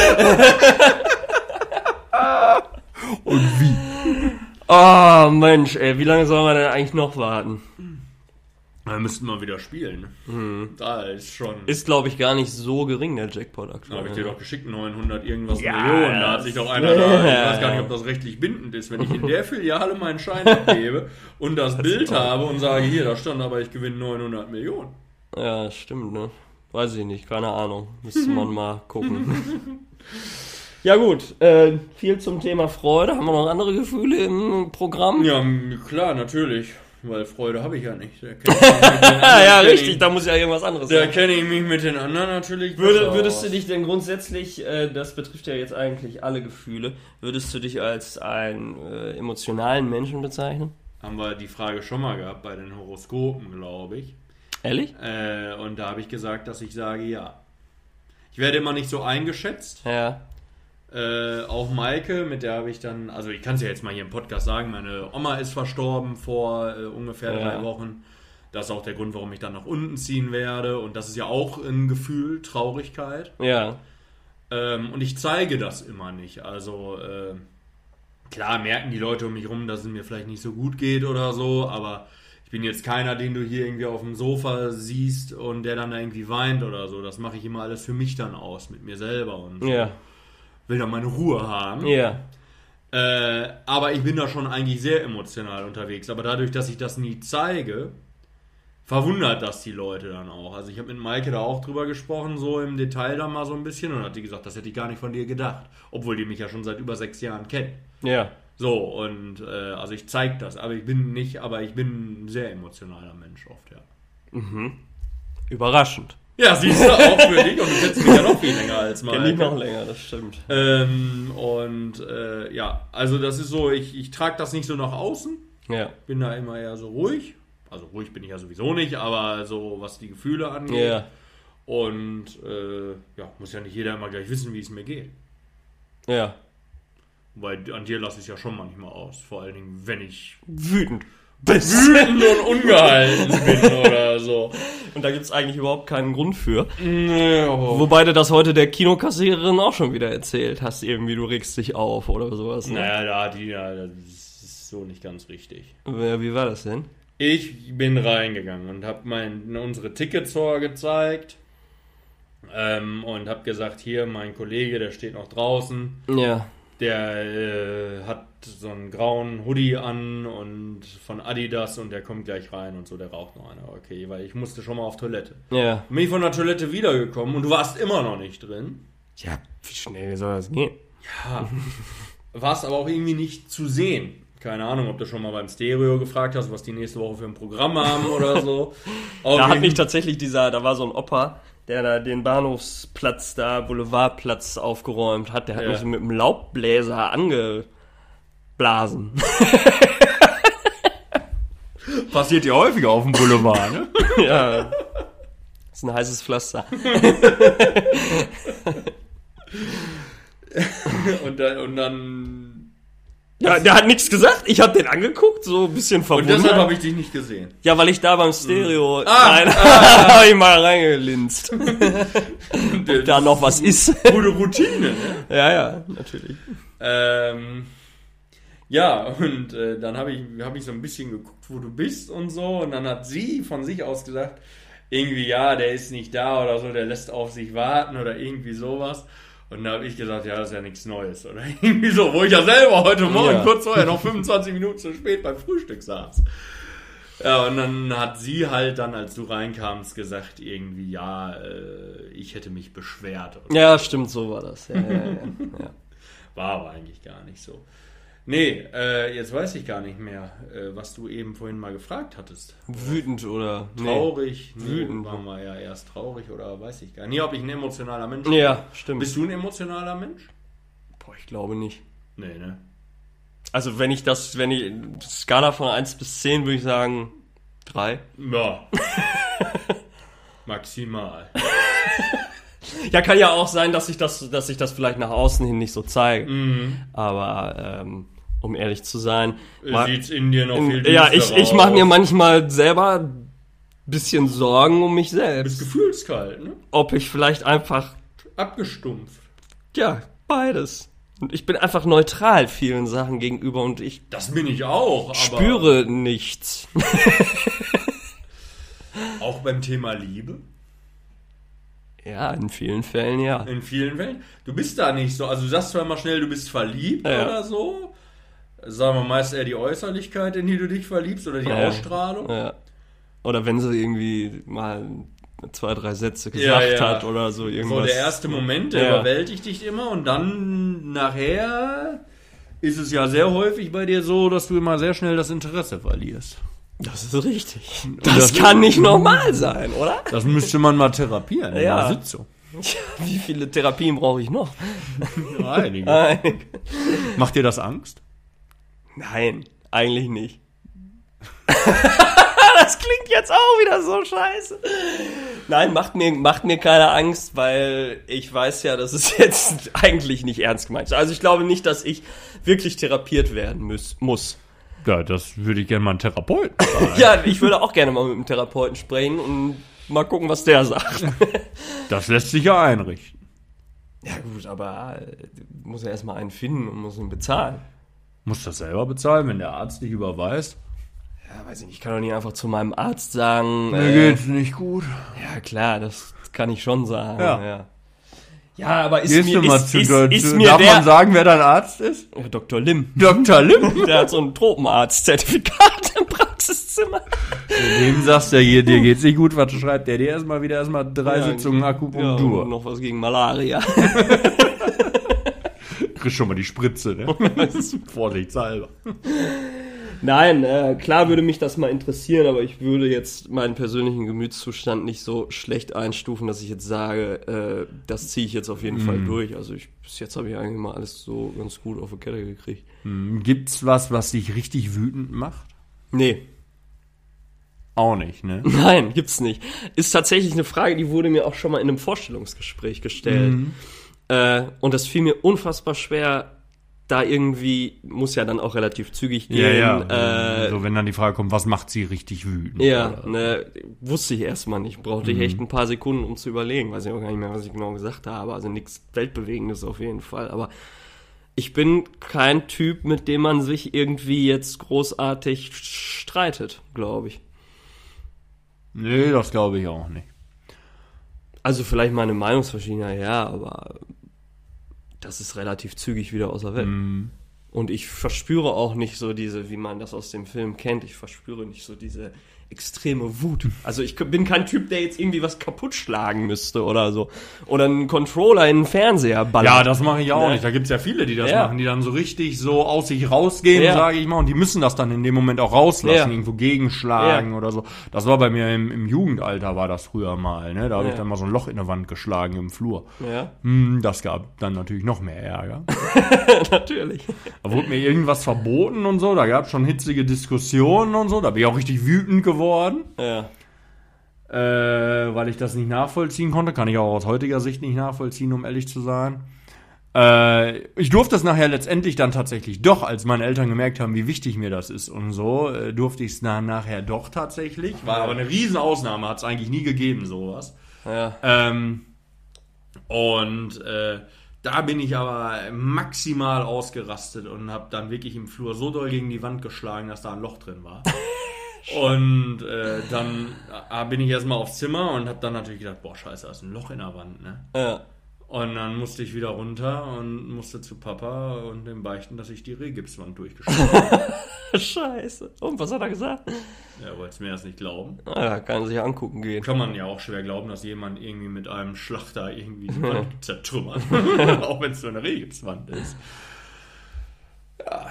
Und wie? Oh, Mensch, ey, wie lange sollen wir denn eigentlich noch warten? Da müssten wir wieder spielen. ne? Da ist schon. Ist, glaube ich, gar nicht so gering, der Jackpot Da aktuell. habe ich dir doch geschickt, 900 irgendwas Ja, Millionen. Da hat das- sich doch einer da. Ich weiß gar nicht, ob das rechtlich bindend ist. Wenn ich in der Filiale meinen Schein abgebe und das Bild habe und sage, hier, da stand aber, ich gewinne 900 Millionen. Ja, stimmt, ne? Weiß ich nicht, keine Ahnung. Müsste man mal gucken. ja gut, äh, viel zum Thema Freude. Haben wir noch andere Gefühle im Programm? Ja, klar, natürlich. Weil Freude habe ich ja nicht. Da ich ja, richtig, da muss ja irgendwas anderes Da kenne ich mich mit den anderen natürlich. Würde, würdest du dich denn grundsätzlich, äh, das betrifft ja jetzt eigentlich alle Gefühle, würdest du dich als einen äh, emotionalen Menschen bezeichnen? Haben wir die Frage schon mal gehabt bei den Horoskopen, glaube ich. Ehrlich? Äh, und da habe ich gesagt, dass ich sage ja. Ich werde immer nicht so eingeschätzt. Ja. Äh, auch Maike, mit der habe ich dann, also ich kann es ja jetzt mal hier im Podcast sagen, meine Oma ist verstorben vor äh, ungefähr Ja. drei Wochen. Das ist auch der Grund, warum ich dann nach unten ziehen werde. Und das ist ja auch ein Gefühl, Traurigkeit. Ja. Ähm, und ich zeige das immer nicht. Also, äh, klar merken die Leute um mich rum, dass es mir vielleicht nicht so gut geht oder so, aber ich bin jetzt keiner, den du hier irgendwie auf dem Sofa siehst und der dann da irgendwie weint oder so. Das mache ich immer alles für mich dann aus, mit mir selber und so. Ja. Will dann meine Ruhe haben. Ja. Äh, aber ich bin da schon eigentlich sehr emotional unterwegs. Aber dadurch, dass ich das nie zeige, verwundert das die Leute dann auch. Also ich habe mit Maike da auch drüber gesprochen, so im Detail da mal so ein bisschen und hat die gesagt, das hätte ich gar nicht von dir gedacht. Obwohl die mich ja schon seit über sechs Jahren kennen. Ja. So, und äh, also ich zeige das, aber ich bin nicht, aber ich bin ein sehr emotionaler Mensch oft, ja. Überraschend. Ja, siehst du auch für dich und du kennst mich ja noch viel länger als Kenn ich noch länger, das stimmt. Ähm, und äh, ja, also das ist so, ich, ich trage das nicht so nach außen, Ja. bin da immer eher so ruhig. Also ruhig bin ich ja sowieso nicht, aber so was die Gefühle angeht. Ja. Und äh, ja, muss ja nicht jeder immer gleich wissen, wie es mir geht. Ja. Weil an dir lasse ich es ja schon manchmal aus. Vor allen Dingen, wenn ich Wütend. Wütend und ungehalten bin oder so. Und da gibt's eigentlich überhaupt keinen Grund für. Nee, aber Wobei du das heute der Kinokassiererin auch schon wieder erzählt hast, irgendwie du regst dich auf oder sowas. Ne? naja, da hat die, ja, das ist so nicht ganz richtig. Ja, Wie war das denn? Ich bin reingegangen und habe mein unsere Tickets gezeigt ähm, und habe gesagt, hier mein Kollege, der steht noch draußen, Ja. Der äh, hat so einen grauen Hoodie an und von Adidas und der kommt gleich rein und so, der raucht noch einer. Okay, weil ich musste schon mal auf Toilette. Ja. Bin ich von der Toilette wiedergekommen und du warst immer noch nicht drin. Ja, wie schnell soll das gehen? Ja. Warst aber auch irgendwie nicht zu sehen. Keine Ahnung, ob du schon mal beim Stereo gefragt hast, was die nächste Woche für ein Programm haben oder so. Da hat mich tatsächlich dieser, da war so ein Opa, der da den Bahnhofsplatz da, Boulevardplatz aufgeräumt hat, der hat Ja. mich so mit einem Laubbläser angeblasen. passiert ja häufiger auf dem Boulevard, ne? ja. Das ist ein heißes Pflaster. und, dann, und dann. Ja, der hat nichts gesagt. Ich habe den angeguckt, so ein bisschen Und verwundert. deshalb habe ich dich nicht gesehen. ja, weil ich da beim Stereo Ah, Nein, hab ich mal reingelinst. Und Da noch was ist. Gute Routine, ne? ja, ja, natürlich. Ähm, ja, und äh, dann habe ich, hab ich so ein bisschen geguckt, wo du bist und so. Und dann hat sie von sich aus gesagt, irgendwie, ja, der ist nicht da oder so, der lässt auf sich warten oder irgendwie sowas. Und da habe ich gesagt, ja, das ist ja nichts Neues. Oder irgendwie so, wo ich ja selber heute Morgen Ja. kurz vorher noch 25 Minuten zu spät beim Frühstück saß. Ja, und dann hat sie halt dann, als du reinkamst, gesagt, irgendwie, ja, äh, ich hätte mich beschwert. Ja, stimmt, so war das. Ja, ja, ja, ja. war aber eigentlich gar nicht so. Nee, äh, jetzt weiß ich gar nicht mehr, äh, was du eben vorhin mal gefragt hattest. Wütend oder. Traurig, nee, Wütend. waren wir ja erst traurig oder weiß ich gar nicht. Nee, ob ich ein emotionaler Mensch Ja, stimmt. Bist du ein emotionaler Mensch? Boah, ich glaube nicht. Nee, ne? Also wenn ich das, wenn ich Skala von 1 bis 10 würde ich sagen 3. Ja. Maximal. Ja, kann ja auch sein, dass ich das, dass ich das vielleicht nach außen hin nicht so zeige. Mhm. Aber ähm, um ehrlich zu sein, in dir noch viel ja, ich, ich mache mir manchmal selber ein bisschen Sorgen um mich Du bist selbst. gefühlskalt, ne? Ob ich vielleicht einfach, Abgestumpft. ja, beides. Und ich bin einfach neutral vielen Sachen gegenüber und ich Das bin ich auch, aber spüre nichts. auch beim Thema Liebe. Ja, in vielen Fällen ja. In vielen Fällen. Du bist da nicht so. Also du sagst zwar immer schnell, du bist verliebt Ja. oder so. Sagen wir meist eher die Äußerlichkeit, in die du dich verliebst oder die Ja. Ausstrahlung. Ja. Oder wenn sie irgendwie mal zwei, drei Sätze Ja, gesagt ja. hat oder so irgendwas. So der erste Moment, der Ja. überwältigt dich immer und dann nachher ist es ja sehr häufig bei dir so, dass du immer sehr schnell das Interesse verlierst. Das ist richtig. Das, das- kann nicht normal sein, oder? Das müsste man mal therapieren in Ja. einer Sitzung. Tja, wie viele Therapien brauche ich noch? Einige. Nein. Macht dir das Angst? Nein, eigentlich nicht. das klingt jetzt auch wieder so scheiße. Nein, macht mir, macht mir keine Angst, weil ich weiß ja, dass es jetzt eigentlich nicht ernst gemeint ist. Also ich glaube nicht, dass ich wirklich therapiert werden muss. muss. Ja, das würde ich gerne mal einen Therapeuten fragen. Ja, ich würde auch gerne mal mit einem Therapeuten sprechen und mal gucken, was der sagt. Das lässt sich ja einrichten. Ja gut, aber äh, du musst ja erstmal einen finden und muss ihn bezahlen. Musst das selber bezahlen, wenn der Arzt dich überweist? Ja, weiß ich nicht, ich kann doch nicht einfach zu meinem Arzt sagen. Mir äh, geht's nicht gut. Ja, klar, das kann ich schon sagen. Ja. Ja, ja. aber ist Gehst mir, du mal ist, zu, ist, zu, ist mir darf der, man sagen, wer dein Arzt ist? Ja, Dr. Lim. Dr. Lim. Der hat so ein Tropenarzt-Zertifikat im Praxiszimmer. Dem sagst du hier, dir geht's nicht gut, was schreibt der dir erstmal wieder erstmal drei Ja, Sitzungen Ja, Akupunktur. und noch was gegen Malaria. Kriegst schon mal die Spritze, ne? Vorsichtshalber. Nein, äh, klar würde mich das mal interessieren, aber ich würde jetzt meinen persönlichen Gemütszustand nicht so schlecht einstufen, dass ich jetzt sage, äh, das ziehe ich jetzt auf jeden Fall durch. Also ich, bis jetzt habe ich eigentlich mal alles so ganz gut auf die Kette gekriegt. Gibt's was, was dich richtig wütend macht? Nee, Auch nicht, ne? Nein, gibt's nicht. Ist tatsächlich eine Frage, die wurde mir auch schon mal in einem Vorstellungsgespräch gestellt. Äh, und das fiel mir unfassbar schwer, da irgendwie, muss ja dann auch relativ zügig gehen. Äh, so, wenn dann die Frage kommt, was macht sie richtig wütend? ja, ne, wusste ich erstmal nicht. Brauchte ich echt ein paar Sekunden, um zu überlegen. Weiß ich auch gar nicht mehr, was ich genau gesagt habe. Also nichts Weltbewegendes auf jeden Fall. Aber ich bin kein Typ, mit dem man sich irgendwie jetzt großartig streitet, glaube ich. Nee, das glaube ich auch nicht. Also vielleicht mal eine Meinungsverschiedenheit, ja, aber das ist relativ zügig wieder aus der Welt. Und ich verspüre auch nicht so diese, wie man das aus dem Film kennt, ich verspüre nicht so diese extreme Wut. Also ich bin kein Typ, der jetzt irgendwie was kaputt schlagen müsste oder so. Oder einen Controller in den Fernseher ballert. Ja, das mache ich auch Ne? nicht. Da gibt's ja viele, die das Ja. machen, die dann so richtig so aus sich rausgehen, Ja. sage ich mal, und die müssen das dann in dem Moment auch rauslassen, Ja. irgendwo gegenschlagen oder so. Das war bei mir im, im Jugendalter, war das früher mal, ne? Da habe ich dann mal so ein Loch in der Wand geschlagen im Flur. Ja, Hm, das gab dann natürlich noch mehr Ärger. natürlich. Da wurde mir irgendwas verboten und so, da gab's schon hitzige Diskussionen und so, da bin ich auch richtig wütend geworden. Ja. äh, weil ich das nicht nachvollziehen konnte. Kann ich auch aus heutiger Sicht nicht nachvollziehen, um ehrlich zu sein. Äh, ich durfte es nachher letztendlich dann tatsächlich doch, als meine Eltern gemerkt haben, wie wichtig mir das ist und so, äh, durfte ich es dann nachher doch tatsächlich. War aber eine Riesenausnahme, hat es eigentlich nie gegeben, sowas. Ja. Ähm, und äh, da bin ich aber maximal ausgerastet und habe dann wirklich im Flur so doll gegen die Wand geschlagen, dass da ein Loch drin war. und äh, dann äh, bin ich erstmal aufs Zimmer und habe dann natürlich gedacht, boah, scheiße, da ist ein Loch in der Wand, ne? Ja. Und dann musste ich wieder runter und musste zu Papa und dem beichten, dass ich die Rehgipswand durchgeschlagen habe. Scheiße. Und was hat er gesagt? Er wollte es mir erst nicht glauben. Ah, kann sich angucken gehen. Kann man ja auch schwer glauben, dass jemand irgendwie mit einem Schlachter irgendwie die Wand zertrümmert. auch wenn es nur eine Rehgipswand ist. Ja,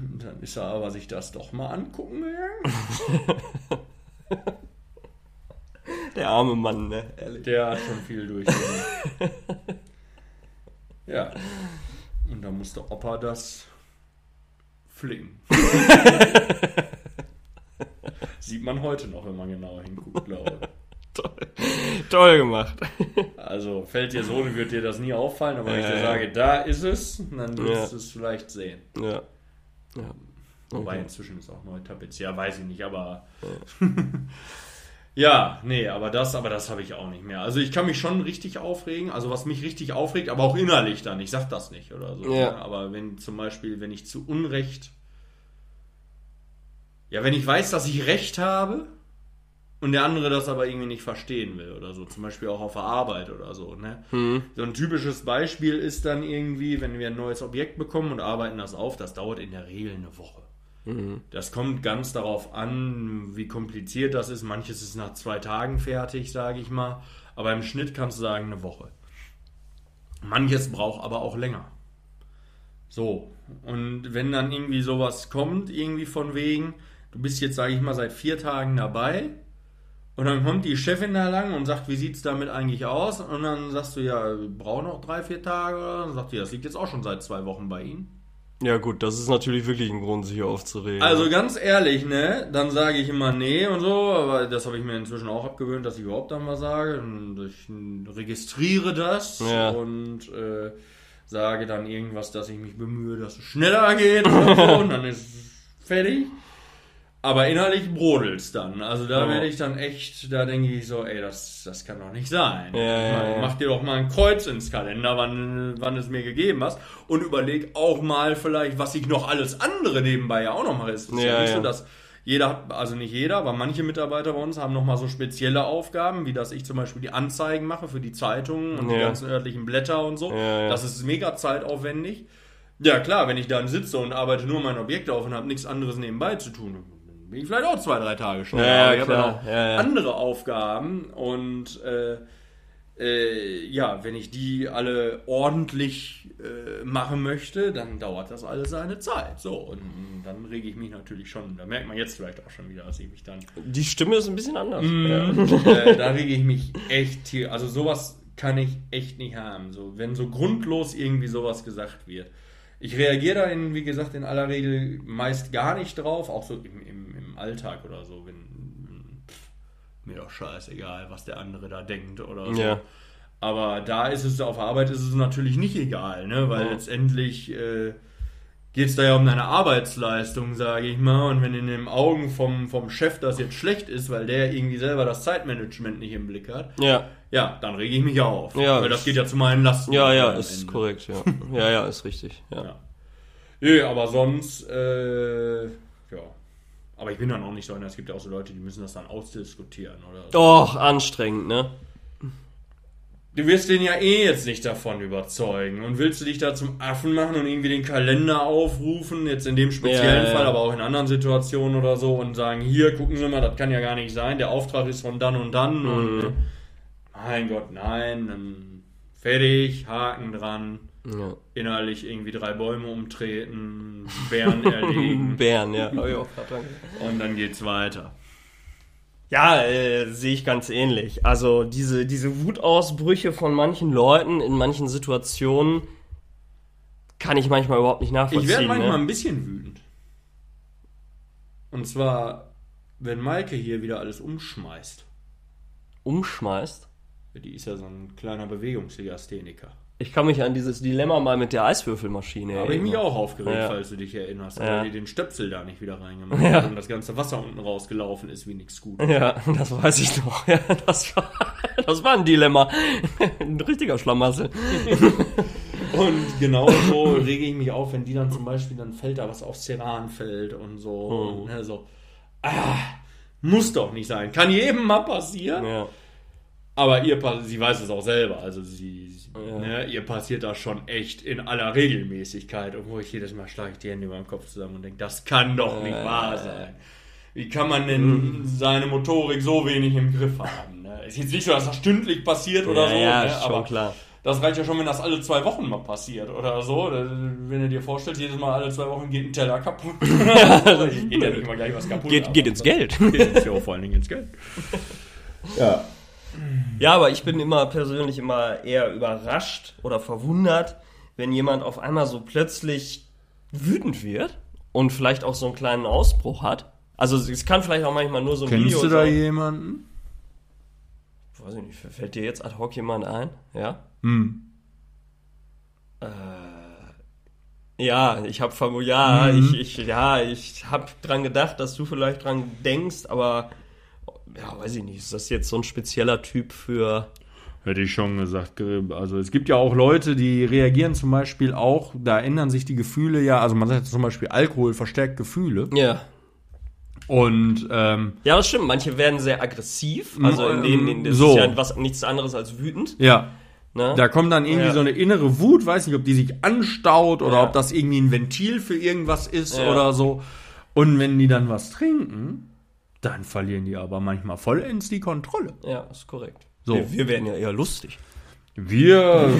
dann ist er aber sich das doch mal angucken gegangen. Der arme Mann, ne? Ehrlich. Der hat schon viel durchgemacht. ja. Und da musste Opa das flicken. Sieht man heute noch, wenn man genauer hinguckt, glaube ich. Toll. Toll gemacht. Also fällt dir so, wird dir das nie auffallen, aber wenn ich dir ja. sage, da ist es, dann wirst Ja. du es vielleicht sehen. Ja. Ja. Wobei Okay. inzwischen ist auch neu tapeziert. Ja, weiß ich nicht, aber. ja, nee, aber das, aber das habe ich auch nicht mehr. Also ich kann mich schon richtig aufregen, also was mich richtig aufregt, aber auch innerlich dann. Ich sag das nicht oder so. Ja. ne? Aber wenn zum Beispiel, wenn ich zu Unrecht. Ja, wenn ich weiß, dass ich Recht habe und der andere das aber irgendwie nicht verstehen will oder so, zum Beispiel auch auf der Arbeit oder so, ne? So ein typisches Beispiel ist dann irgendwie, wenn wir ein neues Objekt bekommen und arbeiten das auf, das dauert in der Regel eine Woche. Das kommt ganz darauf an, wie kompliziert das ist. Manches ist nach zwei Tagen fertig, sage ich mal. Aber im Schnitt kannst du sagen eine Woche. Manches braucht aber auch länger. So, und wenn dann irgendwie sowas kommt, irgendwie von wegen, du bist jetzt, sage ich mal, seit vier Tagen dabei und dann kommt die Chefin da lang und sagt, wie sieht's damit eigentlich aus? Und dann sagst du, ja, wir brauchen noch drei, vier Tage. Oder? Dann sagt die, das liegt jetzt auch schon seit zwei Wochen bei Ihnen. Ja gut, das ist natürlich wirklich ein Grund, sich aufzuregen. Also ganz ehrlich, ne, dann sage ich immer nee und so, aber das habe ich mir inzwischen auch abgewöhnt, dass ich überhaupt dann mal sage. Und ich registriere das Ja. und äh, sage dann irgendwas, dass ich mich bemühe, dass es schneller geht oder so, und dann ist es fertig. Aber innerlich brodelt's dann. Also da Ja. werde ich dann echt, da denke ich so, ey, das, das kann doch nicht sein. Ja, ja, Mach- ja. Mach dir doch mal ein Kreuz ins Kalender, wann, wann es mir gegeben hast. Und überleg auch mal vielleicht, was ich noch alles andere nebenbei ja auch noch mache. Es ist ja, nicht so, dass jeder, hat- also nicht jeder, aber manche Mitarbeiter bei uns haben noch mal so spezielle Aufgaben, wie dass ich zum Beispiel die Anzeigen mache für die Zeitungen und die ganzen örtlichen Blätter und so. Das ist mega zeitaufwendig. Ja, klar, wenn ich dann sitze und arbeite nur mein Objekt auf und habe nichts anderes nebenbei zu tun, bin ich vielleicht auch zwei, drei Tage schon. Ja, ja, ich habe ja noch Ja, ja. andere Aufgaben und äh, äh, ja, wenn ich die alle ordentlich äh, machen möchte, dann dauert das alles seine Zeit. So, und dann rege ich mich natürlich schon, da merkt man jetzt vielleicht auch schon wieder, dass ich mich dann Die Stimme ist ein bisschen anders. äh, da rege ich mich echt hier. Also sowas kann ich echt nicht haben. So, wenn so grundlos irgendwie sowas gesagt wird. Ich reagiere da, in, wie gesagt, in aller Regel meist gar nicht drauf, auch so im, Alltag oder so, wenn pff, mir doch scheißegal, was der andere da denkt oder so. Ja. Aber da ist es, auf Arbeit ist es natürlich nicht egal, ne? weil Ja. letztendlich äh, geht es da ja um deine Arbeitsleistung, sage ich mal. Und wenn in den Augen vom, vom Chef das jetzt schlecht ist, weil der irgendwie selber das Zeitmanagement nicht im Blick hat, Ja, ja, dann rege ich mich auf. Ja. weil das geht ja zu meinen Lasten. ja, ja, ist Ende. korrekt, ja. Ja, ja, ist richtig. Ja. Ja. Nö, aber sonst, äh, ja. Aber ich bin dann auch nicht so einer, es gibt ja auch so Leute, die müssen das dann ausdiskutieren oder so. Doch, anstrengend, ne? Du wirst den ja eh jetzt nicht davon überzeugen. Und willst du dich da zum Affen machen und irgendwie den Kalender aufrufen, jetzt in dem speziellen Ja, ja. Fall, aber auch in anderen Situationen oder so, und sagen, hier, gucken Sie mal, das kann ja gar nicht sein, der Auftrag ist von dann und dann. Mhm. Und mein Gott, nein, dann fertig, Haken dran, Ja. innerlich irgendwie drei Bäume umtreten, Bären erlegen Bären, ja. Und dann geht's weiter. Ja, äh, sehe ich ganz ähnlich. Also diese, diese Wutausbrüche von manchen Leuten in manchen Situationen kann ich manchmal überhaupt nicht nachvollziehen. Ich werde manchmal ne? ein bisschen wütend. Und zwar, wenn Maike hier wieder alles umschmeißt. umschmeißt. Die ist ja so ein kleiner Bewegungslegastheniker. Ich kann mich an dieses Dilemma mal mit der Eiswürfelmaschine Da habe ich mich erinnern. auch aufgeregt, Ja. falls du dich erinnerst, Ja. weil die den Stöpsel da nicht wieder reingemacht Ja. hat und das ganze Wasser unten rausgelaufen ist wie nichts gut. Ja, das weiß ich noch. Ja, das war, das war ein Dilemma. Ein richtiger Schlamassel. Und genauso rege ich mich auf, wenn die dann zum Beispiel, dann fällt da was aufs Ceranfeld und so. Oh. Und, ne, so. Ah, muss doch nicht sein. Kann jedem mal passieren. Ja. Aber ihr, sie weiß es auch selber. Also sie- Ja. ne, ihr passiert das schon echt in aller Regelmäßigkeit. Und wo ich jedes Mal schlage ich die Hände über den Kopf zusammen und denke, das kann doch nicht Äh. wahr sein. Wie kann man denn seine Motorik so wenig im Griff haben? Ne? Ist jetzt nicht so, dass das stündlich passiert oder ja, so. ja, ne? ist schon aber klar. das reicht ja schon, wenn das alle zwei Wochen mal passiert oder so. Wenn du dir vorstellst, jedes Mal alle zwei Wochen geht ein Teller kaputt. geht ja nicht immer gleich was kaputt. Geht, geht ins Geld. Geht ins, ja, vor allen Dingen ins Geld. Ja. Ja, aber ich bin immer persönlich immer eher überrascht oder verwundert, wenn jemand auf einmal so plötzlich wütend wird und vielleicht auch so einen kleinen Ausbruch hat. Also es kann vielleicht auch manchmal nur so ein Video Kennst du da sein. jemanden? Weiß ich nicht, fällt dir jetzt ad hoc jemand ein? Ja? Hm. Ja, ich habe ja, Mhm. ich, ich ja, ich habe dran gedacht, dass du vielleicht dran denkst, aber ja, weiß ich nicht, ist das jetzt so ein spezieller Typ für Hätte ich schon gesagt. Also es gibt ja auch Leute, die reagieren zum Beispiel auch, da ändern sich die Gefühle ja, also man sagt zum Beispiel, Alkohol verstärkt Gefühle. Ja. Und ähm, Ja, das stimmt. Manche werden sehr aggressiv. Also in denen, in, das So. ist ja was, nichts anderes als wütend. ja, Ne? da kommt dann irgendwie Ja. so eine innere Wut, weiß nicht, ob die sich anstaut oder Ja. ob das irgendwie ein Ventil für irgendwas ist Ja. oder so. Und wenn die dann was trinken, dann verlieren die aber manchmal vollends die Kontrolle. Ja, ist korrekt. So. Wir, wir werden ja eher lustig. Wir,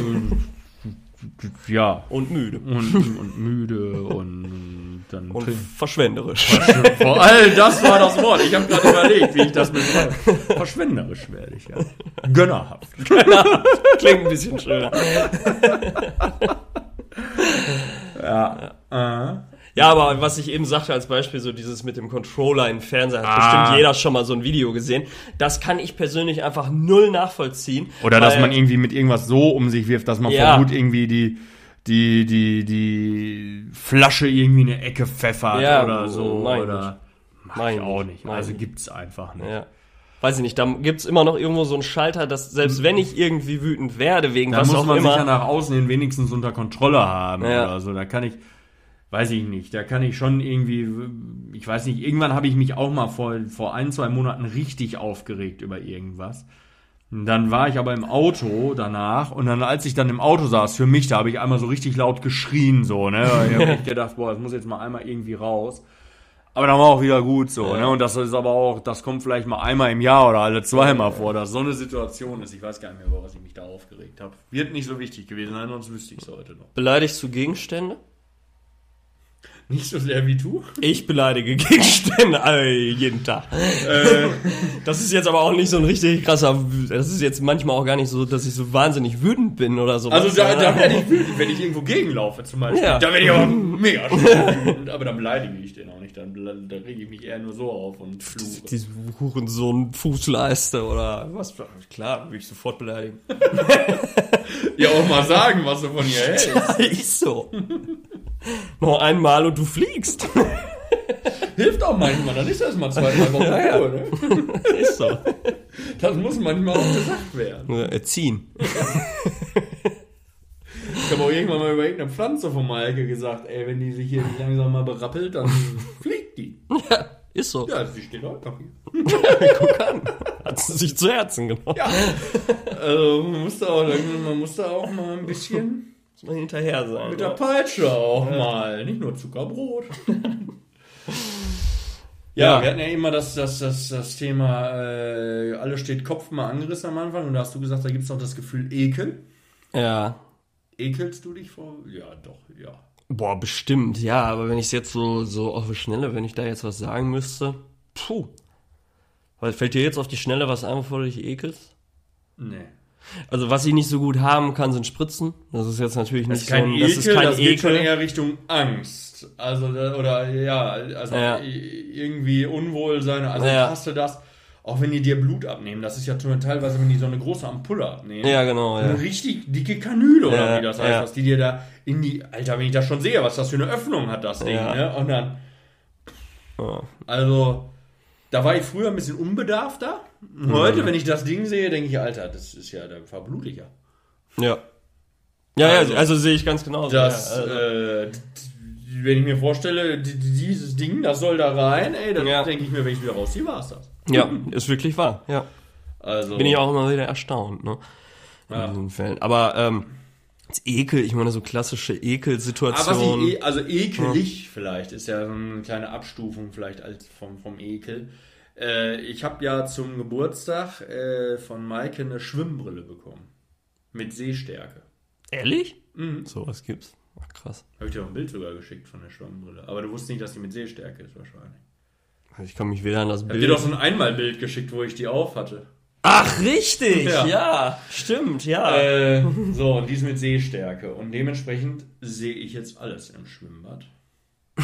ja, Und müde. und, und müde und dann Und verschwenderisch. Vor allem, das war das Wort. Ich habe gerade überlegt, wie ich das beschreibe. Verschwenderisch werde ich, ja. Gönnerhaft. Klingt ein bisschen schöner. Ja. Äh. Ja, aber was ich eben sagte als Beispiel, so dieses mit dem Controller im Fernseher, hat Ah. bestimmt jeder schon mal so ein Video gesehen. Das kann ich persönlich einfach null nachvollziehen. Oder dass man irgendwie mit irgendwas so um sich wirft, dass man Ja. vor Wut irgendwie die, die, die, die Flasche irgendwie in eine Ecke pfeffert Ja, oder so. mein oder Mach ich auch nicht. Mach Also gibt's einfach nicht. Ja. Weiß ich nicht, da gibt's immer noch irgendwo so einen Schalter, dass selbst wenn ich irgendwie wütend werde, wegen Da was muss auch man immer. sich ja nach außen hin wenigstens unter Kontrolle haben Ja. oder so. Da kann ich, weiß ich nicht, da kann ich schon irgendwie, ich weiß nicht, irgendwann habe ich mich auch mal vor, vor ein, zwei Monaten richtig aufgeregt über irgendwas. Und dann war ich aber im Auto danach und dann, als ich dann im Auto saß, für mich, da habe ich einmal so richtig laut geschrien, so, ne? Ich habe gedacht, boah, das muss jetzt mal einmal irgendwie raus. Aber dann war auch wieder gut so, ne? Und das ist aber auch, das kommt vielleicht mal einmal im Jahr oder alle zweimal vor, dass so eine Situation ist. Ich weiß gar nicht mehr, über was ich mich da aufgeregt habe. Wird nicht so wichtig gewesen sein, sonst wüsste ich es heute noch. Beleidigst du Gegenstände? Nicht so sehr wie du? Ich beleidige Gegenstände äh, jeden Tag. das ist jetzt aber auch nicht so ein richtig krasser. Das ist jetzt manchmal auch gar nicht so, dass ich so wahnsinnig wütend bin oder so. Also da, da werde ich wütend, wenn ich irgendwo gegenlaufe zum Beispiel. Ja. Da werde ich aber mega wütend. Aber dann beleidige ich den auch nicht. Dann, dann rege ich mich eher nur so auf und fluche. diese Hurensohn Fußleiste oder was. Klar, würde ich sofort beleidigen. Ja, auch mal sagen, was du von ihr hältst. Ja, ist so. Noch einmal und du fliegst. Hilft auch manchmal. Dann ist das mal zwei, drei Wochen. Ruhe, ne? Ist so. Das muss manchmal auch gesagt werden. Erziehen. Ich habe auch irgendwann mal über irgendeine Pflanze von Maike gesagt, ey, wenn die sich hier nicht langsam mal berappelt, dann fliegt die. Ja, ist so. Ja, sie steht einfach hier. Guck an. Hat sie sich zu Herzen genommen. Ja. Also man musste auch, man musste auch mal ein bisschen Muss man hinterher sein. mit der? Peitsche auch mal. Nicht nur Zuckerbrot. Ja. Ja, wir hatten ja immer das, das, das, das Thema, äh, alles steht Kopf mal angerissen am Anfang und da hast du gesagt, da gibt es noch das Gefühl Ekel. Ja. Ekelst du dich vor? Ja, doch, ja. Boah, bestimmt, ja, aber wenn ich es jetzt so, so auf die Schnelle, wenn ich da jetzt was sagen müsste, puh. Weil fällt dir jetzt auf die Schnelle was ein, bevor du dich ekelst? Nee. Also was ich nicht so gut haben kann, sind Spritzen. Das ist jetzt natürlich Das nicht so ein, Ekel, das ist kein geht schon Ekel. eher Richtung Angst. Also, oder ja, also Ja. irgendwie Unwohlsein. Also Ja. ich hasse das, auch wenn die dir Blut abnehmen. Das ist ja teilweise, wenn die so eine große Ampulle abnehmen. Ja, genau, Eine ja. richtig dicke Kanüle, oder wie das heißt, was die dir da in die. Alter, wenn ich das schon sehe, was das für eine Öffnung hat, das Ding, Ja. ne? Und dann. Also, da war ich früher ein bisschen unbedarfter. Mhm. Heute, wenn ich das Ding sehe, denke ich, Alter, das ist ja, da verblute ich ja. Ja. Ja, Also- ja, also sehe ich ganz genau. Das, ja, also, äh, wenn ich mir vorstelle, dieses Ding, das soll da rein, ey, dann Ja. denke ich mir, wenn ich wieder rausziehe, war es das. ja, ist wirklich wahr, ja. Also, Bin ich auch immer wieder erstaunt, ne? In Ja. diesen Fällen. Aber, ähm, das Ekel, ich meine, so klassische Aber Ekelsituationen. was ich, eh- also ekelig vielleicht, ist ja so eine kleine Abstufung vielleicht als vom, vom Ekel. Äh, ich habe ja zum Geburtstag äh, von Maike eine Schwimmbrille bekommen. Mit Sehstärke. Ehrlich? Mhm. So was gibt's. Ach, krass. Habe ich dir auch ein Bild sogar geschickt von der Schwimmbrille. Aber du wusstest nicht, dass die mit Sehstärke ist wahrscheinlich. Ich kann mich weder an das Ich Bild. dir doch so ein Einmalbild geschickt, wo ich die auf hatte. Ach, richtig! Ja. Ja, stimmt, ja. Äh, so, und die ist mit Sehstärke. Und dementsprechend sehe ich jetzt alles im Schwimmbad.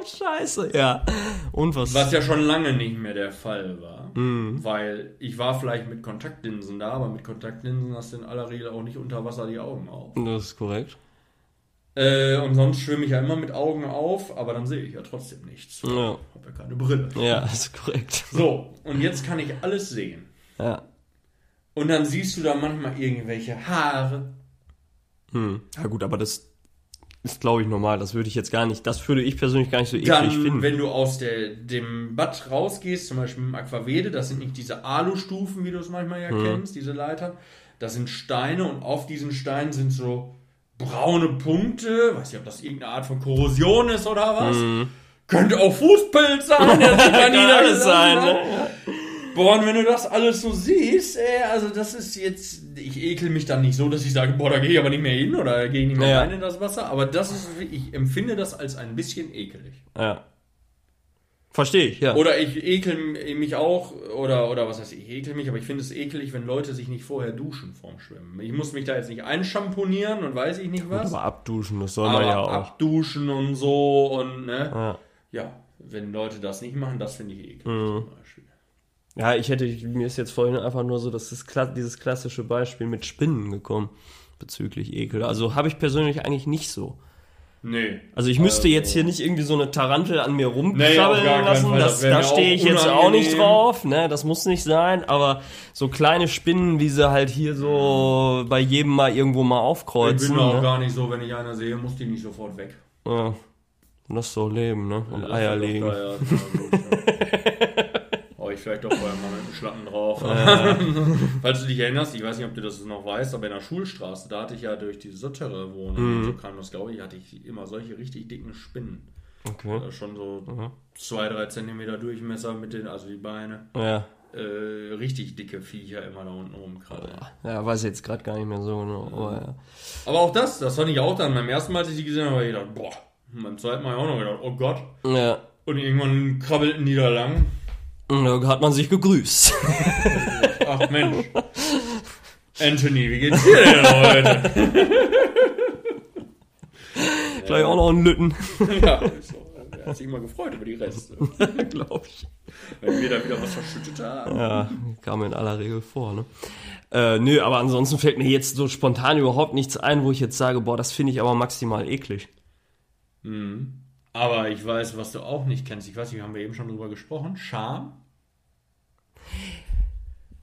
oh, scheiße. Ja. Und was? Ja schon lange nicht mehr der Fall war. Weil ich war vielleicht mit Kontaktlinsen da, aber mit Kontaktlinsen hast du in aller Regel auch nicht unter Wasser die Augen auf. Das ist korrekt. Äh, und sonst schwimme ich ja immer mit Augen auf, aber dann sehe ich ja trotzdem nichts. Ich Ja. habe ja keine Brille. Ja, das ist korrekt. So, und jetzt kann ich alles sehen. Ja. Und dann siehst du da manchmal irgendwelche Haare. Hm. Ja gut, aber das ist, glaube ich, normal. Das würde ich jetzt gar nicht, das würde ich persönlich gar nicht so eklig Dann, finden. wenn du aus der, dem Bad rausgehst, zum Beispiel im Aquavede, das sind nicht diese Alustufen, wie du es manchmal ja kennst, diese Leitern. Das sind Steine und auf diesen Steinen sind so braune Punkte. Weiß nicht, ob das irgendeine Art von Korrosion ist oder was. Könnte auch Fußpilz sein, der sich da niedergelassen sein, ne? Boah, und wenn du das alles so siehst, ey, also das ist jetzt, ich ekel mich dann nicht so, dass ich sage, boah, da gehe ich aber nicht mehr hin oder da gehe ich nicht mehr Ja. rein in das Wasser, aber das ist, ich empfinde das als ein bisschen ekelig. Ja. Verstehe ich, ja. Oder ich ekel mich auch, oder, oder was heißt, ich ekel mich, aber ich finde es ekelig, wenn Leute sich nicht vorher duschen vorm Schwimmen. Ich muss mich da jetzt nicht einschamponieren und weiß ich nicht was. aber abduschen, das soll man ja auch. abduschen und so und, ne. Ja. Ja, wenn Leute das nicht machen, das finde ich eklig Mhm. Ja, ich hätte, mir ist jetzt vorhin einfach nur so das ist kla dieses klassische Beispiel mit Spinnen gekommen bezüglich Ekel. Also habe ich persönlich eigentlich nicht so. Nee. Also ich müsste jetzt hier nicht irgendwie so eine Tarantel an mir Nee, rumkrabbeln keinen lassen. Fall. Das, Das da stehe ich jetzt auch nicht unangenehm. drauf. Ne, das muss nicht sein. Aber so kleine Spinnen, wie sie halt hier so bei jedem mal irgendwo mal Ich aufkreuzen. bin auch ne? gar nicht so, wenn ich einer sehe, muss die nicht sofort weg. Ja. Das so leben, ne? Und Das Eier legen. da, ja, na gut, ja. Hau ich vielleicht doch vorher mal mit dem Schlappen drauf. Falls du dich erinnerst, ich weiß nicht, ob du das noch weißt, aber in der Schulstraße, da hatte ich ja durch die Sottere Wohnung, Mhm. so kam das, glaube ich, hatte ich immer solche richtig dicken Spinnen. Okay. Äh, Schon so Mhm. zwei, drei Zentimeter Durchmesser mit den, also die Beine. Ja. Äh, richtig dicke Viecher immer da unten rumkrabbeln. Ja, weiß jetzt gerade gar nicht mehr so genau. Aber ja. Aber auch das, das fand ich auch dann beim ersten Mal, als ich die gesehen habe, habe ich gedacht, boah. Und beim zweiten Mal auch noch gedacht, oh Gott. Ja. Und irgendwann krabbelten die da lang. Da hat man sich gegrüßt. Ach Mensch. Anthony, wie geht's dir denn heute? Gleich auch noch einen Lütten. ja. Er hat sich immer gefreut über die Reste. Glaube ich. Wenn wir da wieder was verschüttet haben. Ja, kam in aller Regel vor, ne? Äh, nö, aber ansonsten fällt mir jetzt so spontan überhaupt nichts ein, wo ich jetzt sage, boah, das finde ich aber maximal eklig. Aber ich weiß, was du auch nicht kennst. Ich weiß nicht, haben wir eben schon drüber gesprochen. Scham?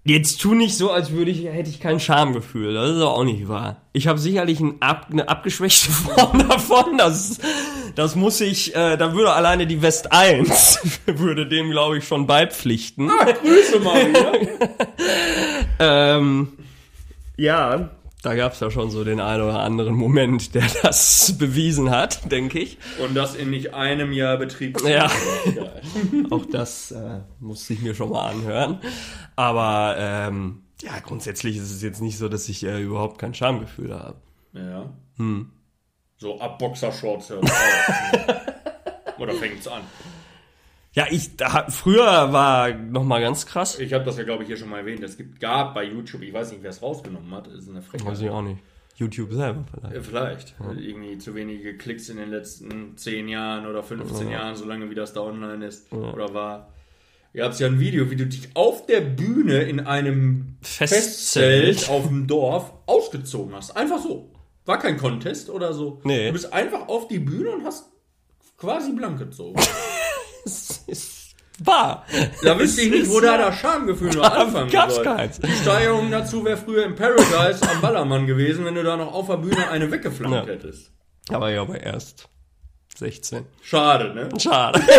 Jetzt tu nicht so, als würde ich, hätte ich kein Schamgefühl. Das ist auch nicht wahr. Ich habe sicherlich ein ab, eine abgeschwächte Form davon. Das, das muss ich, äh, da würde alleine die West 1 würde dem, glaube ich, schon beipflichten. Grüße mal wieder. Ähm, ja, da gab's ja schon so den einen oder anderen Moment, der das bewiesen hat, denke ich. Und das in nicht einem Jahr Betrieb. Ja. Auch das äh, musste ich mir schon mal anhören. Aber ähm, ja, grundsätzlich ist es jetzt nicht so, dass ich äh, überhaupt kein Schamgefühl habe. Ja. Hm. So ab Boxershorts hört. Oder fängt's an? Ja, ich da, früher war noch mal ganz krass. Ich habe das ja, glaube ich, hier schon mal erwähnt. Es gibt, gab bei YouTube, ich weiß nicht, wer es rausgenommen hat, ist eine Frechheit. Weiß ich auch nicht. YouTube selber vielleicht. Ja, Vielleicht. Irgendwie zu wenige Klicks in den letzten 10 Jahren oder 15 Jahren, solange wie das da online ist oder war. Ihr habt ja ein Video, wie du dich auf der Bühne in einem Festzelt. Festzelt auf dem Dorf ausgezogen hast. Einfach so. War kein Contest oder so. Nee. Du bist einfach auf die Bühne und hast quasi blank gezogen. Das ist wahr. Da wüsste ich nicht, wo da das Schamgefühl noch anfangen Gab's soll. keins. Die Steigerung dazu wäre früher im Paradise am Ballermann gewesen, wenn du da noch auf der Bühne eine weggeflankt Ja. hättest. Aber ja, aber erst 16. Schade, ne? Schade.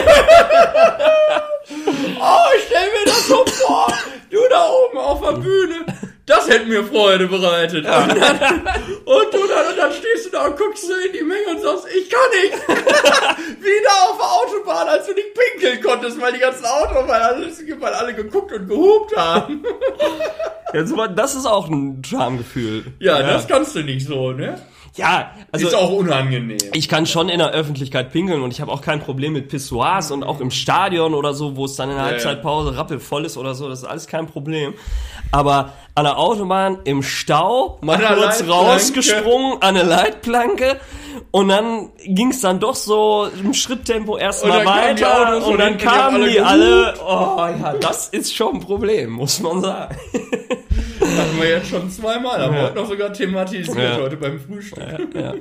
Oh, ich stell mir das so vor. Du da oben auf der Bühne. Das hätte mir Freude bereitet. Und, dann, und du dann, du da und guckst so in die Menge und sagst, ich kann nicht. Wieder auf der Autobahn, als du nicht pinkeln konntest, weil die ganzen Autos, weil alle, weil alle geguckt und gehupt haben. Mal- das ist auch ein Schamgefühl. Ja, das kannst du nicht so, ne? Ja, also Ist auch unangenehm. ich kann schon in der Öffentlichkeit pinkeln und ich habe auch kein Problem mit Pissoirs und auch im Stadion oder so, wo es dann in der Ja, Halbzeitpause rappelvoll ist oder so, das ist alles kein Problem. Aber an der Autobahn im Stau mal kurz rausgesprungen an eine Leitplanke und dann ging es dann doch so im Schritttempo erstmal weiter und dann kamen alle die alle. Oh ja, das ist schon ein Problem, muss man sagen. hatten wir jetzt schon zweimal, haben wir Ja. heute noch sogar thematisiert, Ja. heute beim Frühstück. Ja.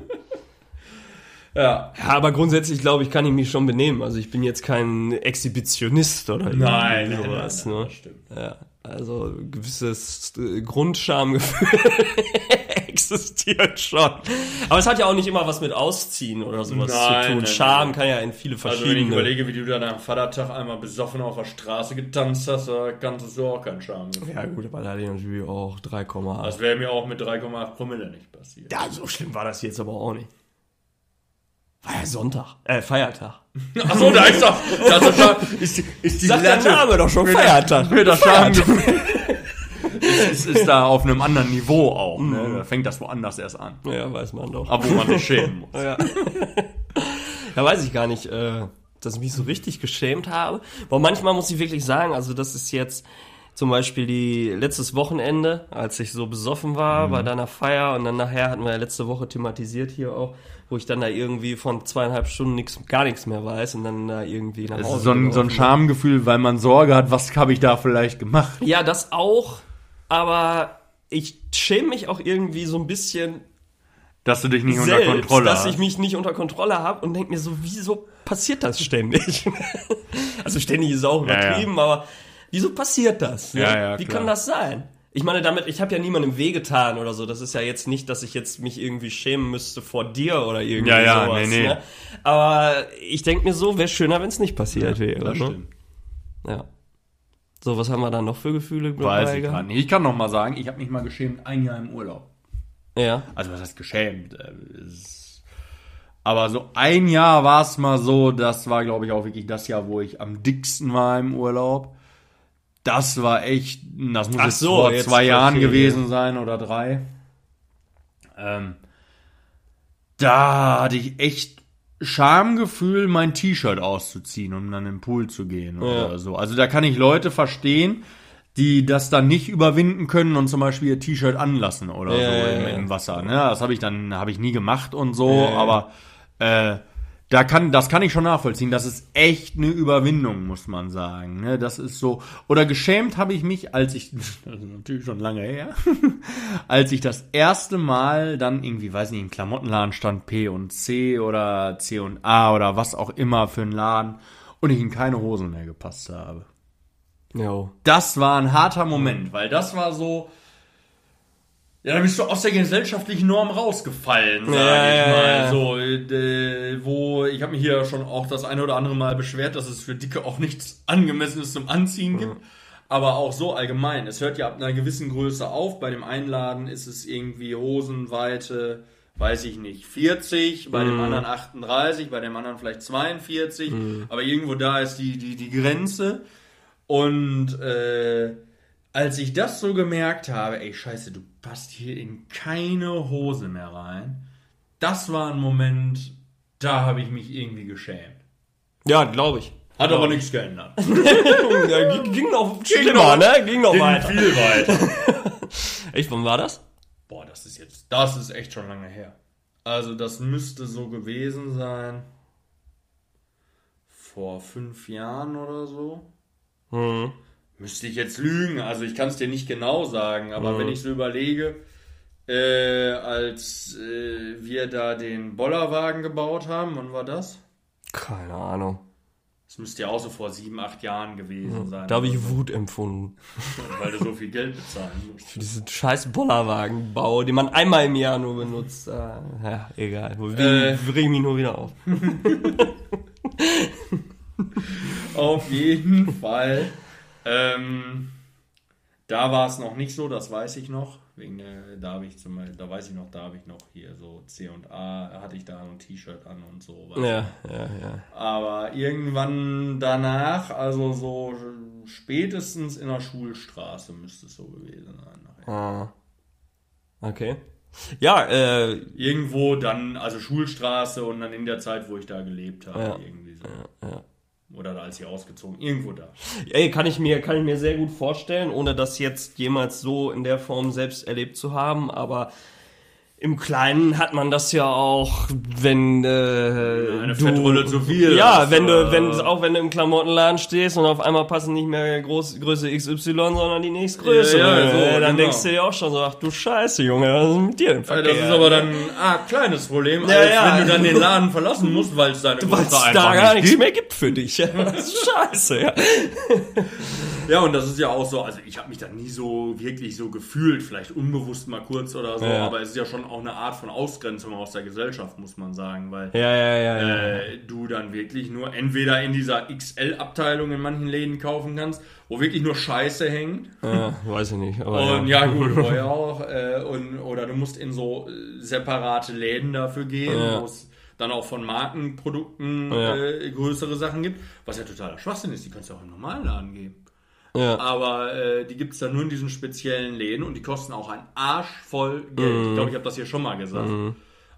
Ja. Aber grundsätzlich glaube ich, kann ich mich schon benehmen. Also ich bin jetzt kein Exhibitionist oder irgendwie Nein, nein, sowas. nein, nein, ne? das stimmt. Ja, also gewisses äh, Grundschamgefühl existiert schon. Aber es hat ja auch nicht immer was mit Ausziehen oder sowas Nein, zu tun. nein, Scham nein. kann ja in viele Also wenn ich verschiedene. überlege, wie du dann am Vatertag einmal besoffen auf der Straße getanzt hast, da kannst du auch keinen Charme. ja gut, aber da hatte ich natürlich auch 3,8. Das wäre mir auch mit 3,8 Promille nicht passiert. Ja, so schlimm war das jetzt aber auch nicht. War ja Sonntag, äh, Feiertag. Achso, da ist doch, das ist, doch, ist, die- ist die der Latte Name doch schon Feiertag. Für das Schamgefühl. Ist, ist, da auf einem anderen Niveau auch. Ne? Da fängt das woanders erst an. Ja, weiß man doch. Aber wo man sich schämen muss. Ja. da weiß ich gar nicht, äh, dass ich mich so richtig geschämt habe. Aber manchmal muss ich wirklich sagen, also das ist jetzt zum Beispiel die letztes Wochenende, als ich so besoffen war bei deiner Feier und dann nachher hatten wir ja letzte Woche thematisiert hier auch, wo ich dann da irgendwie von zweieinhalb Stunden nix, gar nichts mehr weiß und dann da irgendwie nach Hause ist so ein, so ein. Schamgefühl, weil man Sorge hat, was habe ich da vielleicht gemacht. Ja, das auch, aber ich schäme mich auch irgendwie so ein bisschen Dass du dich nicht unter selbst, Kontrolle dass hast. ich mich nicht unter Kontrolle habe und denke mir so, wieso passiert das ständig? also ständig ist auch Ja, ja. übertrieben, aber wieso passiert das? ne? Ja, ja, Wie klar. kann das sein? Ich meine, damit, ich habe ja niemandem wehgetan oder so. Das ist ja jetzt nicht, dass ich jetzt mich irgendwie schämen müsste vor dir oder irgendwie Ja, ja, sowas. nee, nee. Ne? Aber ich denke mir so, wäre schöner, wenn es nicht passiert wäre. das ne? stimmt. Ja. So, was haben wir da noch für Gefühle Weiß ich gerade nicht. Ich kann noch mal sagen, ich habe mich mal geschämt, ein Jahr im Urlaub. Ja. Also was heißt geschämt? Äh, Aber so ein Jahr war es mal so, das war glaube ich auch wirklich das Jahr, wo ich am dicksten war im Urlaub. Das war echt, das muss Ach jetzt so, vor jetzt zwei Jahren gewesen sein oder drei. Ähm, da hatte ich echt Schamgefühl, mein T-Shirt auszuziehen, um dann im Pool zu gehen oder Ja. so. Also da kann ich Leute verstehen, die das dann nicht überwinden können und zum Beispiel ihr T-Shirt anlassen oder Ja, so im, im Wasser. Ne? Das habe ich dann habe ich nie gemacht und so, aber äh, da kann, das kann ich schon nachvollziehen. Das ist echt eine Überwindung, muss man sagen. Ne? Das ist so. Oder geschämt habe ich mich, als ich, das ist natürlich schon lange her, als ich das erste Mal dann irgendwie, weiß nicht, im Klamottenladen stand P und C oder C und A oder was auch immer für einen Laden und ich in keine Hosen mehr gepasst habe. Jo. Das war ein harter Moment, weil das war so. Ja, da bist du aus der gesellschaftlichen Norm rausgefallen, sag Ja, ich mal. So, äh, wo ich habe mich hier schon auch das eine oder andere Mal beschwert, dass es für Dicke auch nichts angemessenes zum Anziehen gibt. Aber auch so allgemein. Es hört ja ab einer gewissen Größe auf. Bei dem Einladen ist es irgendwie Hosenweite, weiß ich nicht, 40, bei dem anderen 38, bei dem anderen vielleicht 42. Aber irgendwo da ist die, die, die Grenze. Und äh, als ich das so gemerkt habe, ey, scheiße, du passt hier in keine Hose mehr rein, das war ein Moment, da habe ich mich irgendwie geschämt. Ja, glaube ich. Hat aber nichts geändert. Ja, ging, ging noch schlimmer, noch- ne? Ging noch Ging weiter. viel weiter. Echt, wann war das? Boah, das ist jetzt, das ist echt schon lange her. Also das müsste so gewesen sein vor fünf Jahren oder so. Hm. Müsste ich jetzt lügen, also ich kann es dir nicht genau sagen, aber Mhm. wenn ich so überlege, äh, als äh, wir da den Bollerwagen gebaut haben, wann war das? Keine Ahnung. Das müsste ja auch so vor sieben, acht Jahren gewesen sein. Da habe ich Wut empfunden. Weil du so viel Geld bezahlen musst. Für diesen scheiß Bollerwagenbau, den man einmal im Jahr nur benutzt. Ah, ja, egal. Wir Äh. wir regen mich nur wieder auf. Auf jeden Fall. Ähm, da war es noch nicht so, das weiß ich noch. Wegen der, da habe ich zum Beispiel, da weiß ich noch, da habe ich noch hier so C und A, hatte ich da ein T-Shirt an und so. du. Ja, ja, ja. Aber irgendwann danach, also so spätestens in der Schulstraße müsste es so gewesen sein. Ah. Okay. Ja, äh, Irgendwo dann, also Schulstraße und dann in der Zeit, wo ich da gelebt habe, Ja. irgendwie so. ja. Oder als ich ausgezogen, irgendwo da. Ey, kann ich mir, kann ich mir sehr gut vorstellen, ohne das jetzt jemals so in der Form selbst erlebt zu haben, aber im Kleinen hat man das ja auch, wenn äh, Eine du, Fettrolle zu viel Ja, hast, wenn du, wenn auch wenn du im Klamottenladen stehst und auf einmal passen nicht mehr Groß, Größe XY, sondern die nächstgrößere, Ja, ja, so, äh, dann genau. denkst du dir auch schon so, ach du Scheiße, Junge, was ist mit dir im Verkehr? das ist aber dann ein arg kleines Problem, Ja, als ja. wenn du dann den Laden verlassen musst, weil es deine Größe da einfach gar nicht nichts gibt. mehr gibt für dich. Das ist scheiße, ja. Ja, und das ist ja auch so, also ich habe mich da nie so wirklich so gefühlt, vielleicht unbewusst mal kurz oder so, Ja. aber es ist ja schon auch eine Art von Ausgrenzung aus der Gesellschaft, muss man sagen, weil Ja, ja, ja, ja. äh, du dann wirklich nur entweder in dieser XL-Abteilung in manchen Läden kaufen kannst, wo wirklich nur Scheiße hängt. ja weiß ich nicht, aber Und ja, gut, vorher auch. Äh, und, oder du musst in so äh, separate Läden dafür gehen, Ja. wo es dann auch von Markenprodukten Ja. äh, größere Sachen gibt. Was ja totaler Schwachsinn ist, die kannst du auch im normalen Laden geben. Ja. Aber äh, die gibt es dann nur in diesen speziellen Läden und die kosten auch ein Arsch voll Geld. Ich glaube, ich habe das hier schon mal gesagt.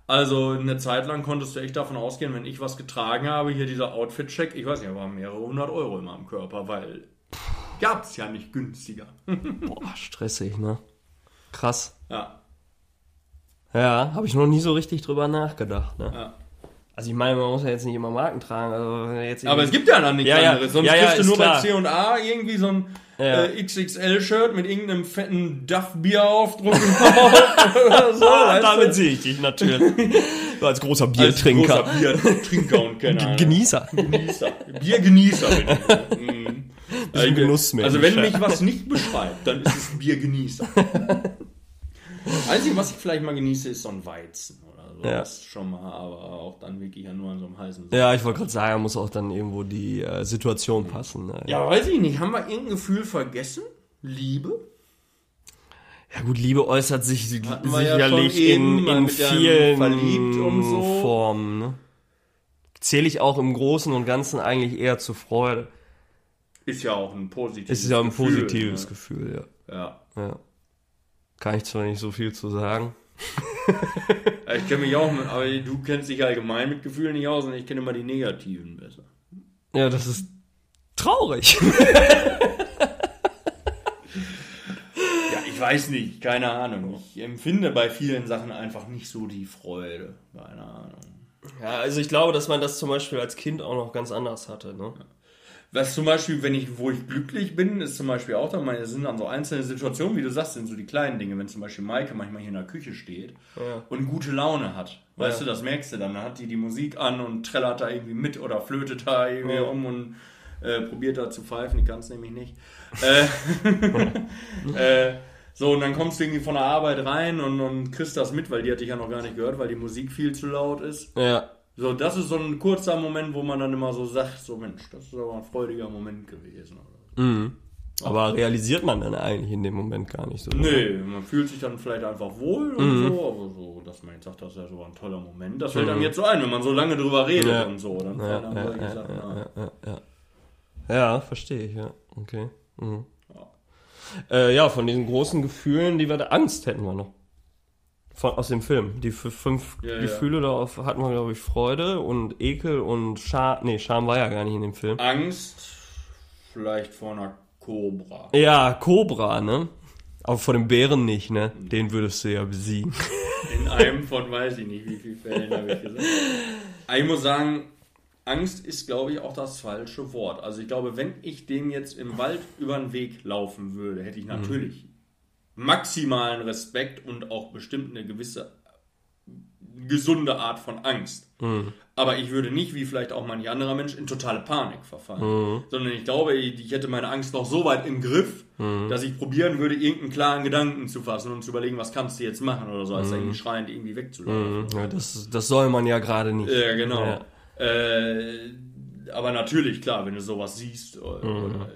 Also eine Zeit lang konntest du echt davon ausgehen, wenn ich was getragen habe, hier dieser Outfit-Check, ich weiß nicht, aber mehrere hundert Euro in meinem Körper, weil gab es ja nicht günstiger. Boah, stressig, ne? Krass. Ja, Ja, habe ich noch nie so richtig drüber nachgedacht, ne? ja. Also ich meine, man muss ja jetzt nicht immer Marken tragen. Also jetzt Aber es gibt ja dann nichts Ja, ja. anderes. Sonst Ja, kriegst du nur klar. bei C&A irgendwie so ein äh, XXL-Shirt mit irgendeinem fetten Duff-Bier-Aufdruck oder so. Ah, damit sehe ich dich natürlich. so als großer Als Biertrinker. großer Biertrinker und Kenner. Genießer. Genießer. Biergenießer bin ich. Bisschen Genussmensch, Also wenn mich was nicht beschreibt, dann ist es ein Biergenießer. Einzige, was ich vielleicht mal genieße, ist so ein Weizen so. Ja. Das schon mal, aber auch dann wirklich ja nur an so einem heißen Ja, ich wollte gerade sagen, muss auch dann irgendwo die äh, Situation passen. Ne? Ja, weiß ich nicht. Haben wir irgendein Gefühl vergessen? Liebe? Ja gut, Liebe äußert sich ja sicherlich eben in, in vielen so. Formen. Ne? Zähle ich auch im Großen und Ganzen eigentlich eher zur Freude. Ist ja auch ein positives Es ist ja ein Gefühl, positives ne? Gefühl, ja. Ja. ja. Kann ich zwar nicht so viel zu sagen. Ja, Ich kenne mich auch, mit, aber du kennst dich allgemein mit Gefühlen nicht aus und ich kenne immer die negativen besser. Ja, das ist traurig. Ja, ich weiß nicht, keine Ahnung. Ich empfinde bei vielen Sachen einfach nicht so die Freude. Keine Ahnung. ja, also ich glaube, dass man das zum Beispiel als Kind auch noch ganz anders hatte. Ne? Was zum Beispiel, wenn ich, wo ich glücklich bin, ist zum Beispiel auch dann, meine, sind dann so einzelne Situationen, wie du sagst, sind so die kleinen Dinge. Wenn zum Beispiel Maike manchmal hier in der Küche steht Ja. und gute Laune hat. Weißt Ja. du, das merkst du dann. Dann hat die die Musik an und trällert da irgendwie mit oder flötet da irgendwie Ja. um und äh, probiert da zu pfeifen. Die kann es nämlich nicht. äh, äh, so, und dann kommst du irgendwie von der Arbeit rein und, und kriegst das mit, weil die hat dich ja noch gar nicht gehört, weil die Musik viel zu laut ist. Ja. So, das ist so ein kurzer Moment, wo man dann immer so sagt, so Mensch, das ist aber ein freudiger Moment gewesen. Oder? Mhm. Aber realisiert man dann eigentlich in dem Moment gar nicht so. Nee, man fühlt sich dann vielleicht einfach wohl und so, aber so, dass man jetzt sagt, das ist ja so ein toller Moment. Das fällt einem jetzt so ein, wenn man so lange drüber redet Ja. und so. Dann Ja, ja, ja, Sachen ja, ja, ja, ja. verstehe ich, ja. Okay. Mhm. Ja. Äh, ja, von diesen großen Gefühlen, die wir da Angst hätten wir noch. Von, aus dem Film. Die fünf Ja, ja. Gefühle darauf hatten wir, glaube ich, Freude und Ekel und Scham. Nee, Scham war ja gar nicht in dem Film. Angst, vielleicht vor einer Cobra. Ja, Cobra, ne? Aber vor dem Bären nicht, ne? Den würdest du ja besiegen. In einem von weiß ich nicht, wie viele Fällen habe ich gesagt. Aber ich muss sagen, Angst ist, glaube ich, auch das falsche Wort. Also ich glaube, wenn ich dem jetzt im Wald über den Weg laufen würde, hätte ich natürlich maximalen Respekt und auch bestimmt eine gewisse gesunde Art von Angst. Aber ich würde nicht, wie vielleicht auch manch anderer Mensch, in totale Panik verfallen. Sondern ich glaube, ich ich hätte meine Angst noch so weit im Griff, dass ich probieren würde, irgendeinen klaren Gedanken zu fassen und zu überlegen, was kannst du jetzt machen oder so, als irgendwie schreiend irgendwie wegzulaufen. Ja, das, das soll man ja gerade nicht. Ja, genau. Ja. Äh, aber natürlich, klar, wenn du sowas siehst, oder, oder ich meine,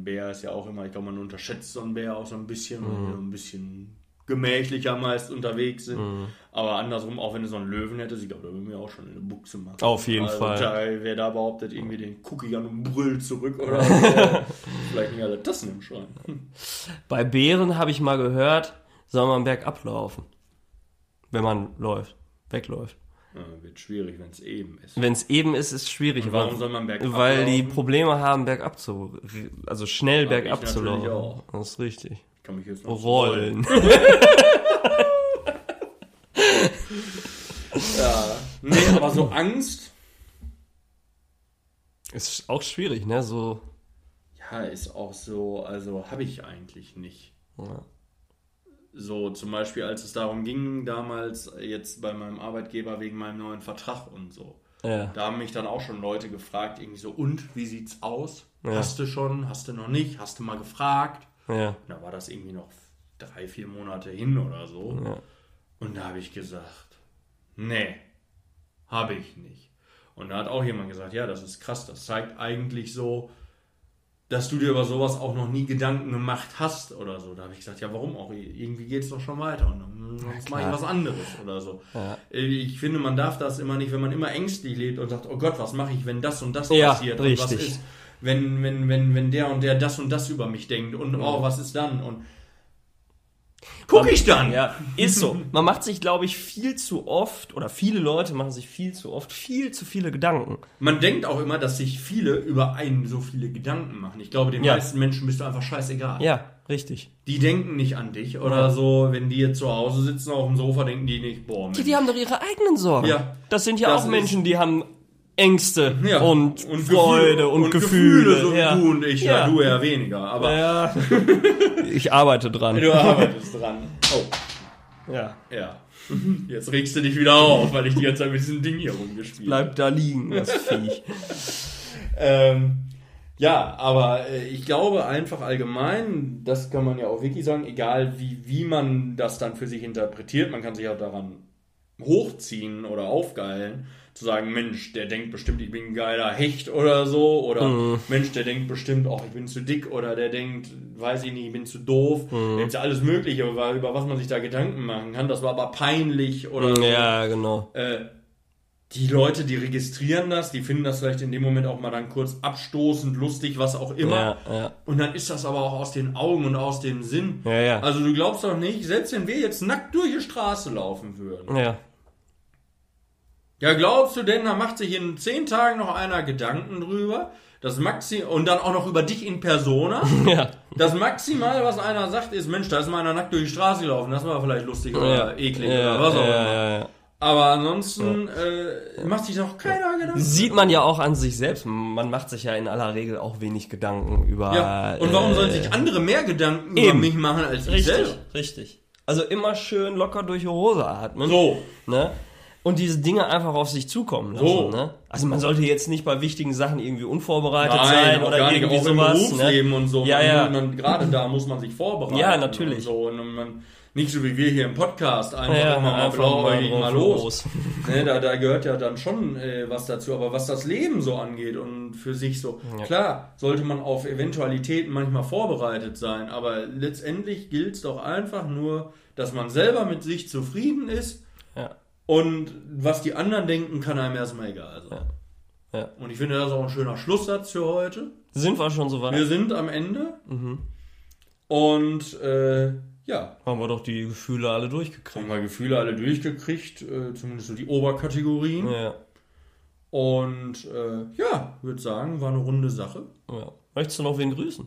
ein Bär ist ja auch immer, ich glaube, man unterschätzt so einen Bär auch so ein bisschen, weil die so ein bisschen gemächlicher meist unterwegs sind. Aber andersrum, auch wenn du so einen Löwen hättest, ich glaube, da würden wir auch schon eine Buchse machen. Auf jeden also, Fall. Da, wer da behauptet, irgendwie den Cookie an brüllt zurück oder so, vielleicht nicht alle Tassen im Schrein. Bei Bären habe ich mal gehört, soll man bergab laufen. Wenn man läuft, wegläuft. Ja, wird schwierig, wenn es eben ist. Wenn es eben ist, ist es schwierig. Und warum weil- soll man bergab Weil die laufen? Probleme haben, bergab zu, also schnell Hab bergab zu laufen. auch. Das ist richtig. Ich kann mich jetzt noch Rollen. Ja. Nee, aber so Angst, ist auch schwierig, ne? So. ja, ist auch so, also habe ich eigentlich nicht. Ja. So zum Beispiel, als es darum ging, damals jetzt bei meinem Arbeitgeber wegen meinem neuen Vertrag und so. Ja. Da haben mich dann auch schon Leute gefragt, irgendwie so, und, wie sieht's aus? Ja. Hast du schon, hast du noch nicht, hast du mal gefragt? Ja. Da war das irgendwie noch drei, vier Monate hin oder so. Ja. Und da habe ich gesagt, nee, habe ich nicht. Und da hat auch jemand gesagt, ja, das ist krass, das zeigt eigentlich so, dass du dir über sowas auch noch nie Gedanken gemacht hast oder so. Da habe ich gesagt, ja, warum auch? Irgendwie geht es doch schon weiter und dann sonst mache ich was anderes oder so. Ja. Äh, Ich finde, man darf das immer nicht, wenn man immer ängstlich lebt und sagt, oh Gott, was mache ich, wenn das und das Ja, passiert und was richtig. ist, wenn, wenn, wenn, wenn der und der das und das über mich denkt und oh, was ist dann? Und guck ich dann? Ja, ist so. Man macht sich, glaube ich, viel zu oft, oder viele Leute machen sich viel zu oft viel zu viele Gedanken. Man denkt auch immer, dass sich viele über einen so viele Gedanken machen. Ich glaube, den Ja. meisten Menschen bist du einfach scheißegal. Ja, Richtig. Die denken nicht an dich oder so, wenn die jetzt zu Hause sitzen auf dem Sofa, denken die nicht, boah, Mensch. Die, die haben doch ihre eigenen Sorgen. Ja. Das sind ja Das auch Menschen, die haben Ängste Ja. und, Gefühle- Freude und, Gefühle. so ja. du und ich, ja. Ja. du eher weniger, aber Ja. ich arbeite dran. du arbeitest dran. Oh, Ja. ja. Jetzt regst du dich wieder auf, weil ich die ganze Zeit mit diesem Ding hier rumgespielt habe. Bleib da liegen, das Viech. Ähm, ja, aber äh, ich glaube einfach allgemein, das kann man ja auch wirklich sagen, egal wie, wie man das dann für sich interpretiert, man kann sich auch daran hochziehen oder aufgeilen, zu sagen, Mensch, der denkt bestimmt, ich bin ein geiler Hecht oder so, oder Mensch, der denkt bestimmt, oh, ich bin zu dick, oder der denkt, weiß ich nicht, ich bin zu doof. Jetzt ja alles Mögliche, über, über was man sich da Gedanken machen kann, das war aber peinlich oder so Ja, genau. äh, die Leute, die registrieren das, die finden das vielleicht in dem Moment auch mal dann kurz abstoßend, lustig, was auch immer. Ja, ja. Und dann ist das aber auch aus den Augen und aus dem Sinn. Ja, ja. Also du glaubst doch nicht, selbst wenn wir jetzt nackt durch die Straße laufen würden. Ja. Ja, glaubst du denn, da macht sich in zehn Tagen noch einer Gedanken drüber, dass Maxi und dann auch noch über dich in Persona, Ja. das maximal, was einer sagt, ist, Mensch, da ist mal einer nackt durch die Straße gelaufen, das war vielleicht lustig oder eklig ja, oder was auch ja, immer. ja, ja. Aber ansonsten äh, macht sich doch keiner Gedanken. Sieht man ja auch an sich selbst. Man macht sich ja in aller Regel auch wenig Gedanken über. Ja. Und warum äh, sollen sich andere mehr Gedanken über eben. mich machen als ich Richtig, selber? richtig. Also immer schön locker durch die Hose atmen. So. Ne? Und diese Dinge einfach auf sich zukommen lassen. So. Ne? Also man sollte jetzt nicht bei wichtigen Sachen irgendwie unvorbereitet Nein, sein oder gar nicht, irgendwie auch im sowas. Berufsleben ne? und so. Ja, man, ja. Man, gerade da muss man sich vorbereiten. Ja, natürlich. Und so. Und man, nicht so wie wir hier im Podcast, einfach Ja, mal einfach blauäugig mal mal drauf los. ne, da, da gehört ja dann schon äh, was dazu. Aber was das Leben so angeht und für sich so, Ja. klar, sollte man auf Eventualitäten manchmal vorbereitet sein. Aber letztendlich gilt es doch einfach nur, dass man selber mit sich zufrieden ist Ja. Und was die anderen denken, kann einem erstmal egal sein. Ja. Ja. Und ich finde, das ist auch ein schöner Schlusssatz für heute. Sind wir schon so weit? Wir sind am Ende. Mhm. Und äh, ja, Haben wir doch die Gefühle alle durchgekriegt. haben wir Gefühle alle durchgekriegt, äh, zumindest so die Oberkategorien. Ja. Und äh, ja, würde sagen, war eine runde Sache. ja. Möchtest du noch wen grüßen?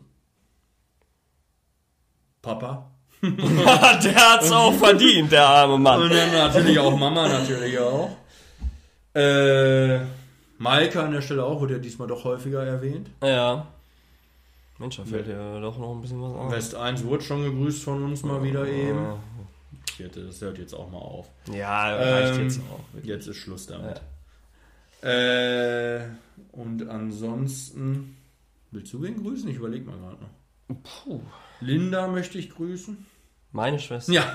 Papa. der hat's auch verdient, der arme Mann. Und dann natürlich auch Mama, natürlich auch. Äh, Maike an der Stelle auch, wurde ja diesmal doch häufiger erwähnt. Ja. Mensch, da fällt ja doch noch ein bisschen was an. West 1 wurde schon gegrüßt von uns mal wieder eben. Ich hätte, das hört jetzt auch mal auf. Ja, reicht Ähm, jetzt auch. Jetzt ist Schluss damit. Äh, und ansonsten. Willst du wen grüßen? Ich überlege mal gerade noch. Puh. Linda möchte ich grüßen. Meine Schwester. Ja.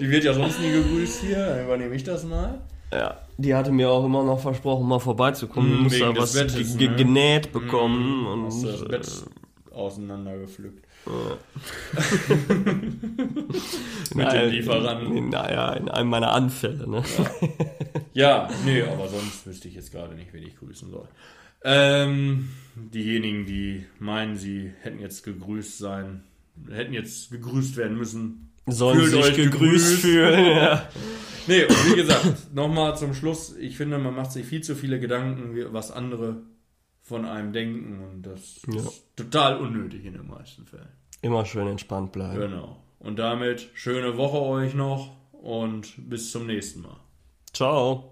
Die wird ja sonst nie gegrüßt hier. Dann übernehme ich das mal. Ja, die hatte mir auch immer noch versprochen, mal vorbeizukommen. Mm, wegen da was Bettes, ne? genäht bekommen. und Hast das äh, Bett auseinandergepflückt. Mit nein, dem Lieferanten. in- Naja, in einem meiner Anfälle. Ne? Ja, nee, aber sonst wüsste ich jetzt gerade nicht, wen ich grüßen soll. Ähm, diejenigen, die meinen, sie hätten jetzt gegrüßt sein, hätten jetzt gegrüßt werden müssen. Sollen Fühlt sich euch gegrüßt, gegrüßt. fühlen. Ja. Nee, und wie gesagt, nochmal zum Schluss, ich finde, man macht sich viel zu viele Gedanken, was andere von einem denken und das Ja. ist total unnötig in den meisten Fällen. Immer schön entspannt bleiben. Genau. Und damit schöne Woche euch noch und bis zum nächsten Mal. Ciao.